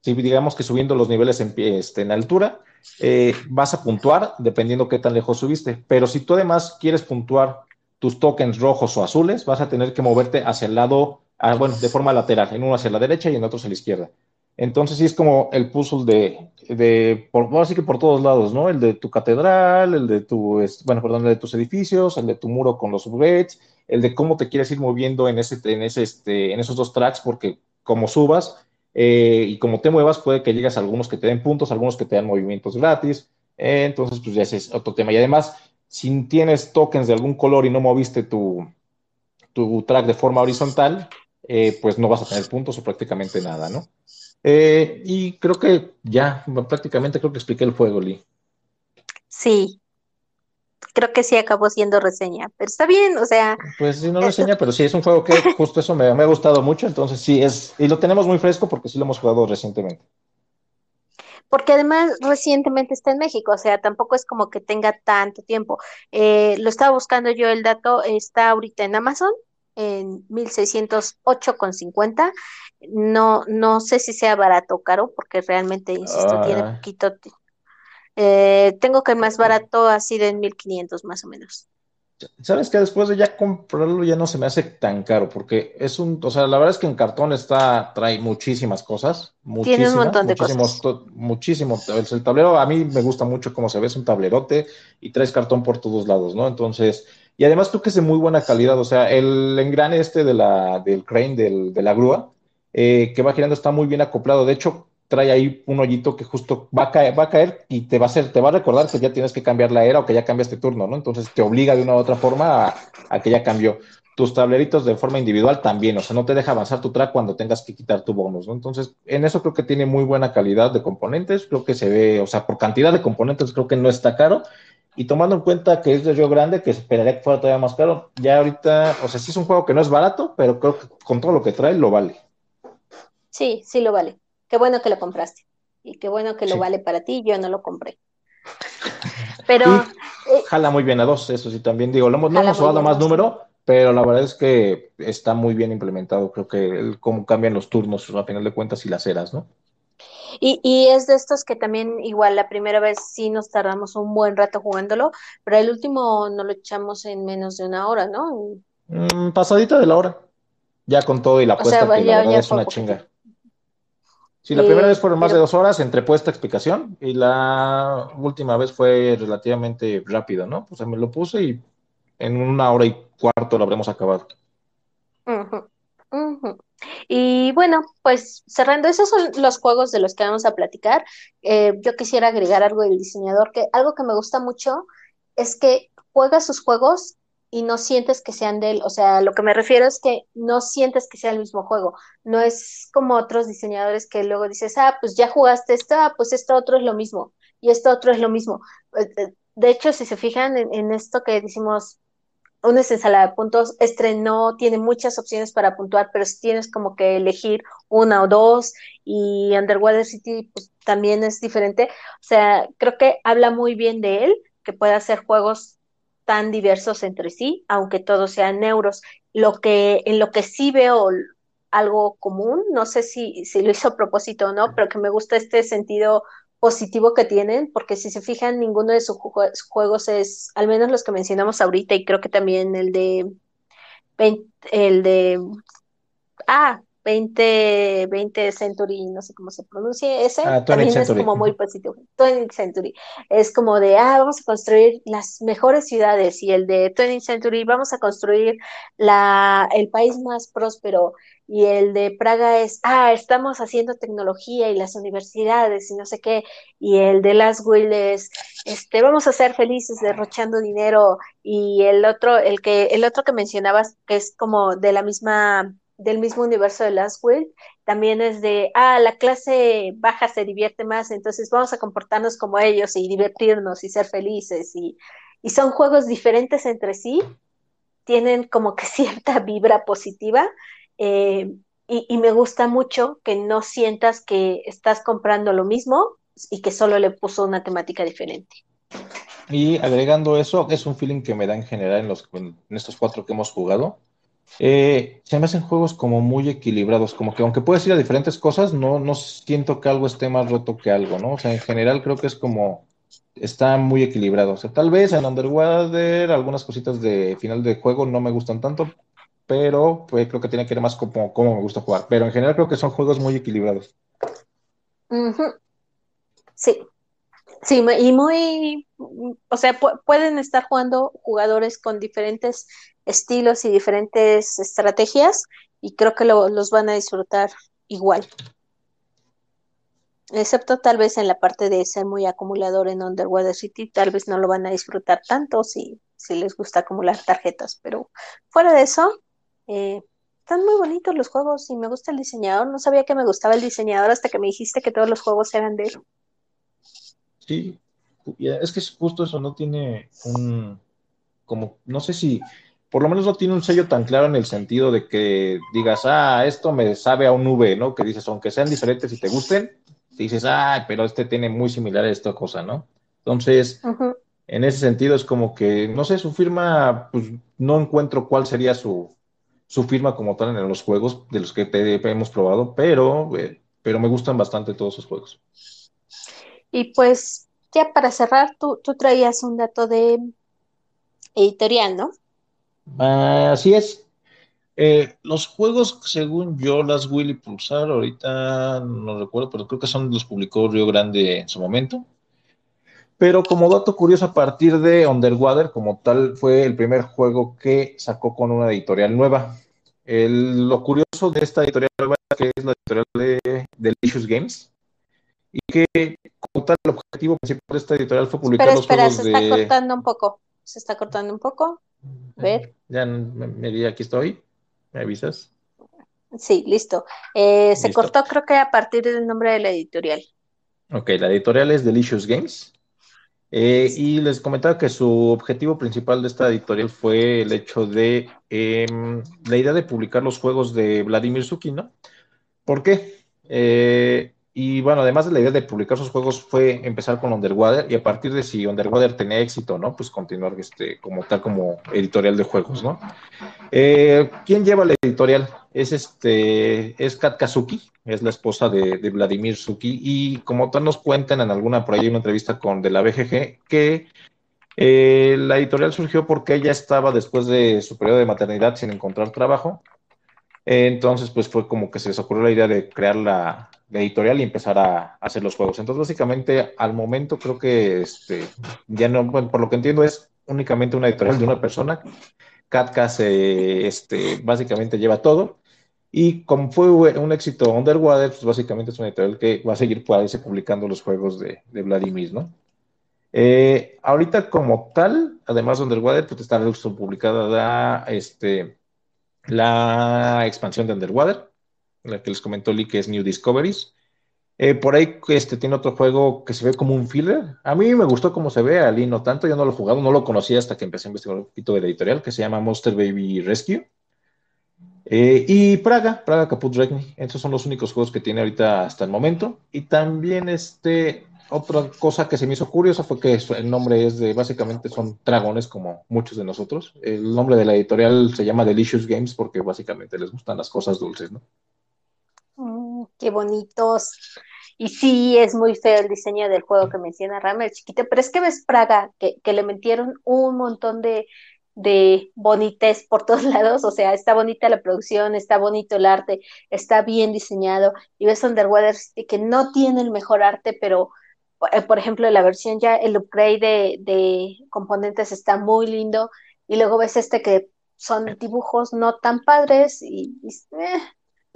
si digamos que subiendo los niveles en, este, en altura, eh, vas a puntuar dependiendo qué tan lejos subiste. Pero si tú además quieres puntuar tus tokens rojos o azules, vas a tener que moverte hacia el lado, ah, bueno, de forma lateral, en uno hacia la derecha y en otro hacia la izquierda. Entonces sí es como el puzzle de, de por, así que por todos lados, ¿no? El de tu catedral, el de tu, bueno, perdón, el de tus edificios, el de tu muro con los upgrades, el de cómo te quieres ir moviendo en ese, en este, esos dos tracks, porque como subas eh, y como te muevas, puede que llegues a algunos que te den puntos, algunos que te dan movimientos gratis. Eh, entonces, pues ya ese es otro tema. Y además, si tienes tokens de algún color y no moviste tu, tu track de forma horizontal, eh, pues no vas a tener puntos o prácticamente nada, ¿no? Eh, y creo que ya, prácticamente creo que expliqué el juego, Lee. Sí, creo que sí acabó siendo reseña, pero está bien, o sea. Pues sí, no reseña, pero sí es un juego que *laughs* justo eso me, ha gustado mucho, entonces sí es, y lo tenemos muy fresco porque sí lo hemos jugado recientemente. Porque además recientemente está en México, o sea, tampoco es como que tenga tanto tiempo. Eh, lo estaba buscando yo el dato, está ahorita en Amazon en 1608,50 no, no sé si sea barato o caro, porque realmente, insisto, tiene ah. poquito. Eh, tengo que el más barato así de 1500 más o menos. Sabes que después de ya comprarlo ya no se me hace tan caro, porque es un, o sea, la verdad es que en cartón está, trae muchísimas cosas. Tiene un montón de cosas. Muchísimo. El, tablero a mí me gusta mucho como se ve, es un tablerote y traes cartón por todos lados, ¿no? Entonces, y además creo que es de muy buena calidad, o sea, el engrane este de la, del crane, del, de la grúa, eh, que va girando está muy bien acoplado. De hecho, trae ahí un hoyito que justo va a caer, va a caer y te va a hacer, te va a recordar que ya tienes que cambiar la era o que ya cambiaste turno, ¿no? Entonces te obliga de una u otra forma a, que ya cambió. Tus tableritos de forma individual también, o sea, no te deja avanzar tu track cuando tengas que quitar tu bonus, ¿no? Entonces, en eso creo que tiene muy buena calidad de componentes, creo que se ve, o sea, por cantidad de componentes creo que no está caro. Y tomando en cuenta que es de Río Grande, que esperaría que fuera todavía más caro, ya ahorita, o sea, sí es un juego que no es barato, pero creo que con todo lo que trae lo vale. Sí, sí lo vale. Qué bueno que lo compraste. Y qué bueno que lo vale para ti. Yo no lo compré. *laughs* Pero. Eh, jala muy bien a dos, eso sí, también digo. no hemos jugado más número, pero la verdad es que está muy bien implementado. Creo que cómo cambian los turnos, a final de cuentas, y las eras, ¿no? Y, y, es de estos que también, igual, la primera vez sí nos tardamos un buen rato jugándolo, pero el último no lo echamos en menos de una hora, ¿no? Mm, pasadita de la hora. Ya con todo y la apuesta, que la verdad es una chinga. Sí, la primera vez fueron más de dos horas entre puesta explicación y la última vez fue relativamente rápido, ¿no? Pues me lo puse y en una hora y cuarto lo habremos acabado. Y bueno, pues cerrando, esos son los juegos de los que vamos a platicar. Eh, yo quisiera agregar algo del diseñador, que algo que me gusta mucho es que juega sus juegos y no sientes que sean de él. O sea, lo que me refiero es que no sientes que sea el mismo juego. No es como otros diseñadores que luego dices, ah, pues ya jugaste esto, ah, pues esto otro es lo mismo. Y esto otro es lo mismo. Eh, eh, de hecho, si se fijan en, esto que decimos, una ensalada de puntos, no tiene muchas opciones para puntuar, pero si tienes como que elegir una o dos, y Underwater City pues, también es diferente. O sea, creo que habla muy bien de él, que puede hacer juegos tan diversos entre sí, aunque todos sean neuros. Lo que, en lo que sí veo algo común, no sé si, si lo hizo a propósito o no, pero que me gusta este sentido positivo que tienen, porque si se fijan, ninguno de sus juegos es, al menos los que mencionamos ahorita, y creo que también el de, el de, ah, 20, 20 Century, no sé cómo se pronuncia ese, ah, también es como muy positivo. 20 Century. Es como de, ah, vamos a construir las mejores ciudades y el de 20 Century, vamos a construir la, el país más próspero y el de Praga es, ah, estamos haciendo tecnología y las universidades y no sé qué, y el de Las Will es, este, vamos a ser felices derrochando dinero y el otro, el que, el otro que mencionabas que es como de la misma del mismo universo de Last Will, también es de, ah, la clase baja se divierte más, entonces vamos a comportarnos como ellos y divertirnos y ser felices. Y, y son juegos diferentes entre sí, tienen como que *laughs* cierta vibra positiva. Eh, y, y, me gusta mucho que no sientas que estás comprando lo mismo y que solo le puso una temática diferente. Y agregando eso, es un feeling que me da en general en, los, en estos cuatro que hemos jugado eh, se me hacen juegos como muy equilibrados, como que aunque puedes ir a diferentes cosas, no, no siento que algo esté más roto que algo, ¿no? O sea, en general creo que es como, está muy equilibrado. O sea, tal vez en Underwater algunas cositas de final de juego no me gustan tanto, pero pues, creo que tiene que ver más como cómo me gusta jugar. Pero en general creo que son juegos muy equilibrados. Sí, Sí, y muy, o sea, pueden estar jugando jugadores con diferentes estilos y diferentes estrategias y creo que los van a disfrutar igual. Excepto tal vez en la parte de ser muy acumulador en Underwater City, tal vez no lo van a disfrutar tanto si, si les gusta acumular tarjetas, pero fuera de eso, eh, están muy bonitos los juegos y me gusta el diseñador. No sabía que me gustaba el diseñador hasta que me dijiste que todos los juegos eran de él. Sí, es que es justo eso, no tiene un, como, no sé si, por lo menos no tiene un sello tan claro en el sentido de que digas, ah, esto me sabe a un V, ¿no? Que dices, aunque sean diferentes y te gusten, dices, ah, pero este tiene muy similar a esta cosa, ¿no? Entonces, en ese sentido es como que, no sé, su firma, pues no encuentro cuál sería su, su firma como tal en los juegos de los que te, hemos probado, pero, eh, pero me gustan bastante todos esos juegos. Y pues ya para cerrar, tú, tú traías un dato de editorial, ¿no? Ah, así es. Eh, los juegos, según yo, las Willy Pulsar, ahorita no recuerdo, pero creo que son los publicó Río Grande en su momento. Pero como dato curioso, a partir de Underwater, como tal, fue el primer juego que sacó con una editorial nueva. lo curioso de esta editorial nueva es que es la editorial de Delicious Games y que como tal el objetivo principal de esta editorial fue publicar los espera, juegos se está cortando un poco, se está cortando un poco. A ver. Ya me, di, aquí estoy, ¿me avisas? Sí, listo. Eh, se cortó creo que a partir del nombre de la editorial. Ok, la editorial es Delicious Games. Eh, y les comentaba que su objetivo principal de esta editorial fue el hecho de em, la idea de publicar los juegos de Vladimir Suki, ¿no? ¿Por qué? Eh, y bueno, además de la idea de publicar sus juegos fue empezar con Underwater y a partir de si Underwater tenía éxito, ¿no? Pues continuar este, como tal como editorial de juegos, ¿no? Eh, ¿Quién lleva la editorial? Es este, es Kat Kazuki, es la esposa de, Vladimir Suki y como tal nos cuentan en alguna, por ahí una entrevista con de la BGG, que eh, la editorial surgió porque ella estaba después de su periodo de maternidad sin encontrar trabajo entonces, pues fue como que se les ocurrió la idea de crear la, editorial y empezar a, hacer los juegos. Entonces, básicamente, al momento creo que este, ya no, por lo que entiendo, es únicamente una editorial de una persona. Katka se, este, básicamente lleva todo. Y como fue un éxito Underwater, pues básicamente es una editorial que va a seguir pues, publicando los juegos de, Vladimir, ¿no? Eh, ahorita como tal, además de Underwater, pues está publicada este, la expansión de Underwater, la que les comentó Lee, que es New Discoveries. Eh, por ahí este, tiene otro juego que se ve como un filler. A mí me gustó cómo se ve, a Lee no tanto, yo no lo he jugado, no lo conocía hasta que empecé a investigar un poquito de la editorial, que se llama Monster Baby Rescue. Eh, y Praga, Praga Caput Regni. Esos son los únicos juegos que tiene ahorita hasta el momento. Y también este, otra cosa que se me hizo curiosa fue que el nombre es de, básicamente son dragones como muchos de nosotros. El nombre de la editorial se llama Delicious Games porque básicamente les gustan las cosas dulces, ¿no? Qué bonitos. Y sí, es muy feo el diseño del juego que menciona Rama, el chiquito, pero es que ves Praga, que, le metieron un montón de, de por todos *laughs* lados, o sea, está bonita la producción, está bonito el arte, está bien diseñado, y ves Underwater City que no tiene el mejor arte, pero eh, por ejemplo, la versión ya, el upgrade de, de componentes está muy lindo, y luego ves este que son dibujos no tan padres, y, eh,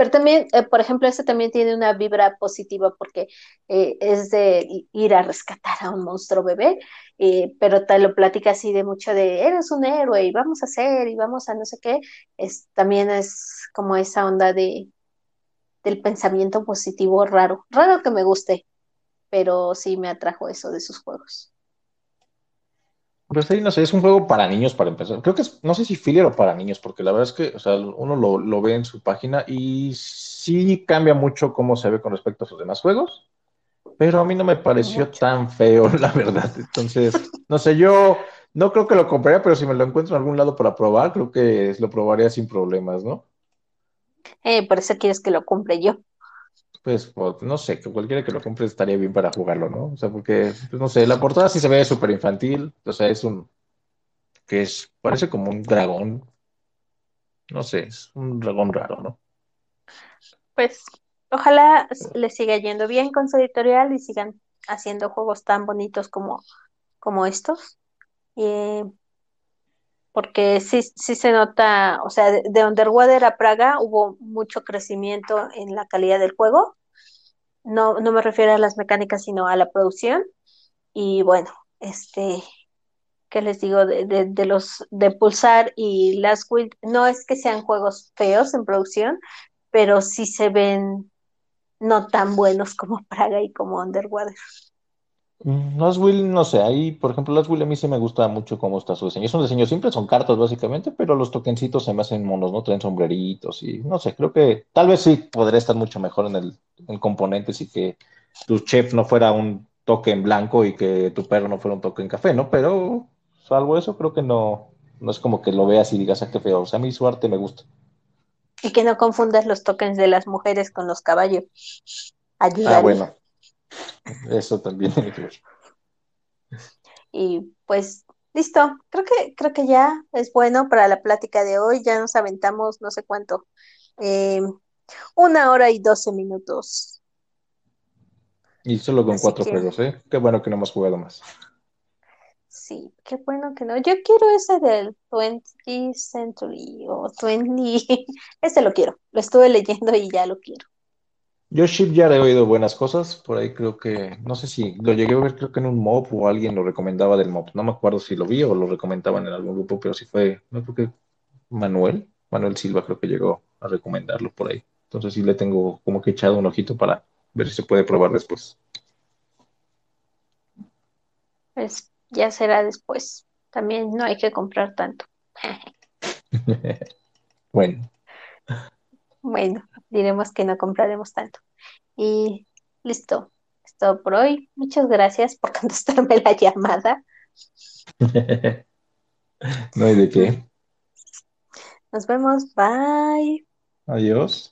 pero también, eh, por ejemplo, este también tiene una vibra positiva porque eh, es de ir a rescatar a un monstruo bebé, eh, pero te lo platica así de mucho de eres un héroe y vamos a hacer y vamos a no sé qué. Es, también es como esa onda de del pensamiento positivo raro. Raro que me guste, pero sí me atrajo eso de sus juegos. Pues sí, no sé, es un juego para niños para empezar. Creo que es, no sé si filial o para niños, porque la verdad es que, o sea, uno lo, lo, ve en su página y sí cambia mucho cómo se ve con respecto a sus demás juegos, pero a mí no me pareció tan feo, *laughs* la verdad. Entonces, no sé, yo no creo que lo compraría, pero si me lo encuentro en algún lado para probar, creo que lo probaría sin problemas, ¿no? Eh, por eso quieres que lo compre yo pues, no sé, que cualquiera que lo compre estaría bien para jugarlo, ¿no? O sea, porque, pues, no sé, la portada sí se ve súper infantil, o sea, es un, que es, parece como un dragón, no sé, es un dragón raro, ¿no? Pues, ojalá le siga yendo bien con su editorial y sigan haciendo juegos tan bonitos como, como estos. Eh, porque sí, sí se nota, o sea, de, de Underwater a Praga hubo mucho crecimiento en la calidad del juego. No, no me refiero a las mecánicas, sino a la producción. Y bueno, este, ¿qué les digo? De, de, de los de Pulsar y Last Will, no es que sean juegos feos en producción, pero sí se ven no tan buenos como Praga y como Underwater. Last Will, no sé, ahí, por ejemplo, Last Will a mí sí me gusta mucho cómo está su diseño. Es un diseño simple, son cartas básicamente, pero los tokencitos se me hacen monos, ¿no? Traen sombreritos y no sé, creo que tal vez sí podría estar mucho mejor en el en componentes y que tu chef no fuera un token blanco y que tu perro no fuera un token café, ¿no? Pero salvo eso, creo que no, no es como que lo veas y digas, ah, qué feo. O sea, a mí su arte me gusta. Y que no confundas los tokens de las mujeres con los caballos. Ayudaría. Ah, bueno. Eso también tiene que ver. Y pues listo, creo que, creo que ya es bueno para la plática de hoy. Ya nos aventamos no sé cuánto. Eh, una hora y doce minutos. Y solo con Así cuatro que... juegos, ¿eh? Qué bueno que no hemos jugado más. Sí, qué bueno que no. Yo quiero ese del 20th Century o 20. *laughs* Este lo quiero. Lo estuve leyendo y ya lo quiero. Yo Shipyard he oído buenas cosas, por ahí creo que, no sé si lo llegué a ver, creo que en un mob o alguien lo recomendaba del mob, no me acuerdo si lo vi o lo recomendaban en algún grupo, pero si fue, no creo que Manuel, Manuel Silva creo que llegó a recomendarlo por ahí. Entonces sí le tengo como que echado un ojito para ver si se puede probar después. Pues ya será después. También no hay que comprar tanto. *laughs* bueno. Bueno, diremos que no compraremos tanto. Y listo, es todo por hoy. Muchas gracias por *laughs* contestarme la llamada. *laughs* no hay de qué. Nos vemos. Bye. Adiós.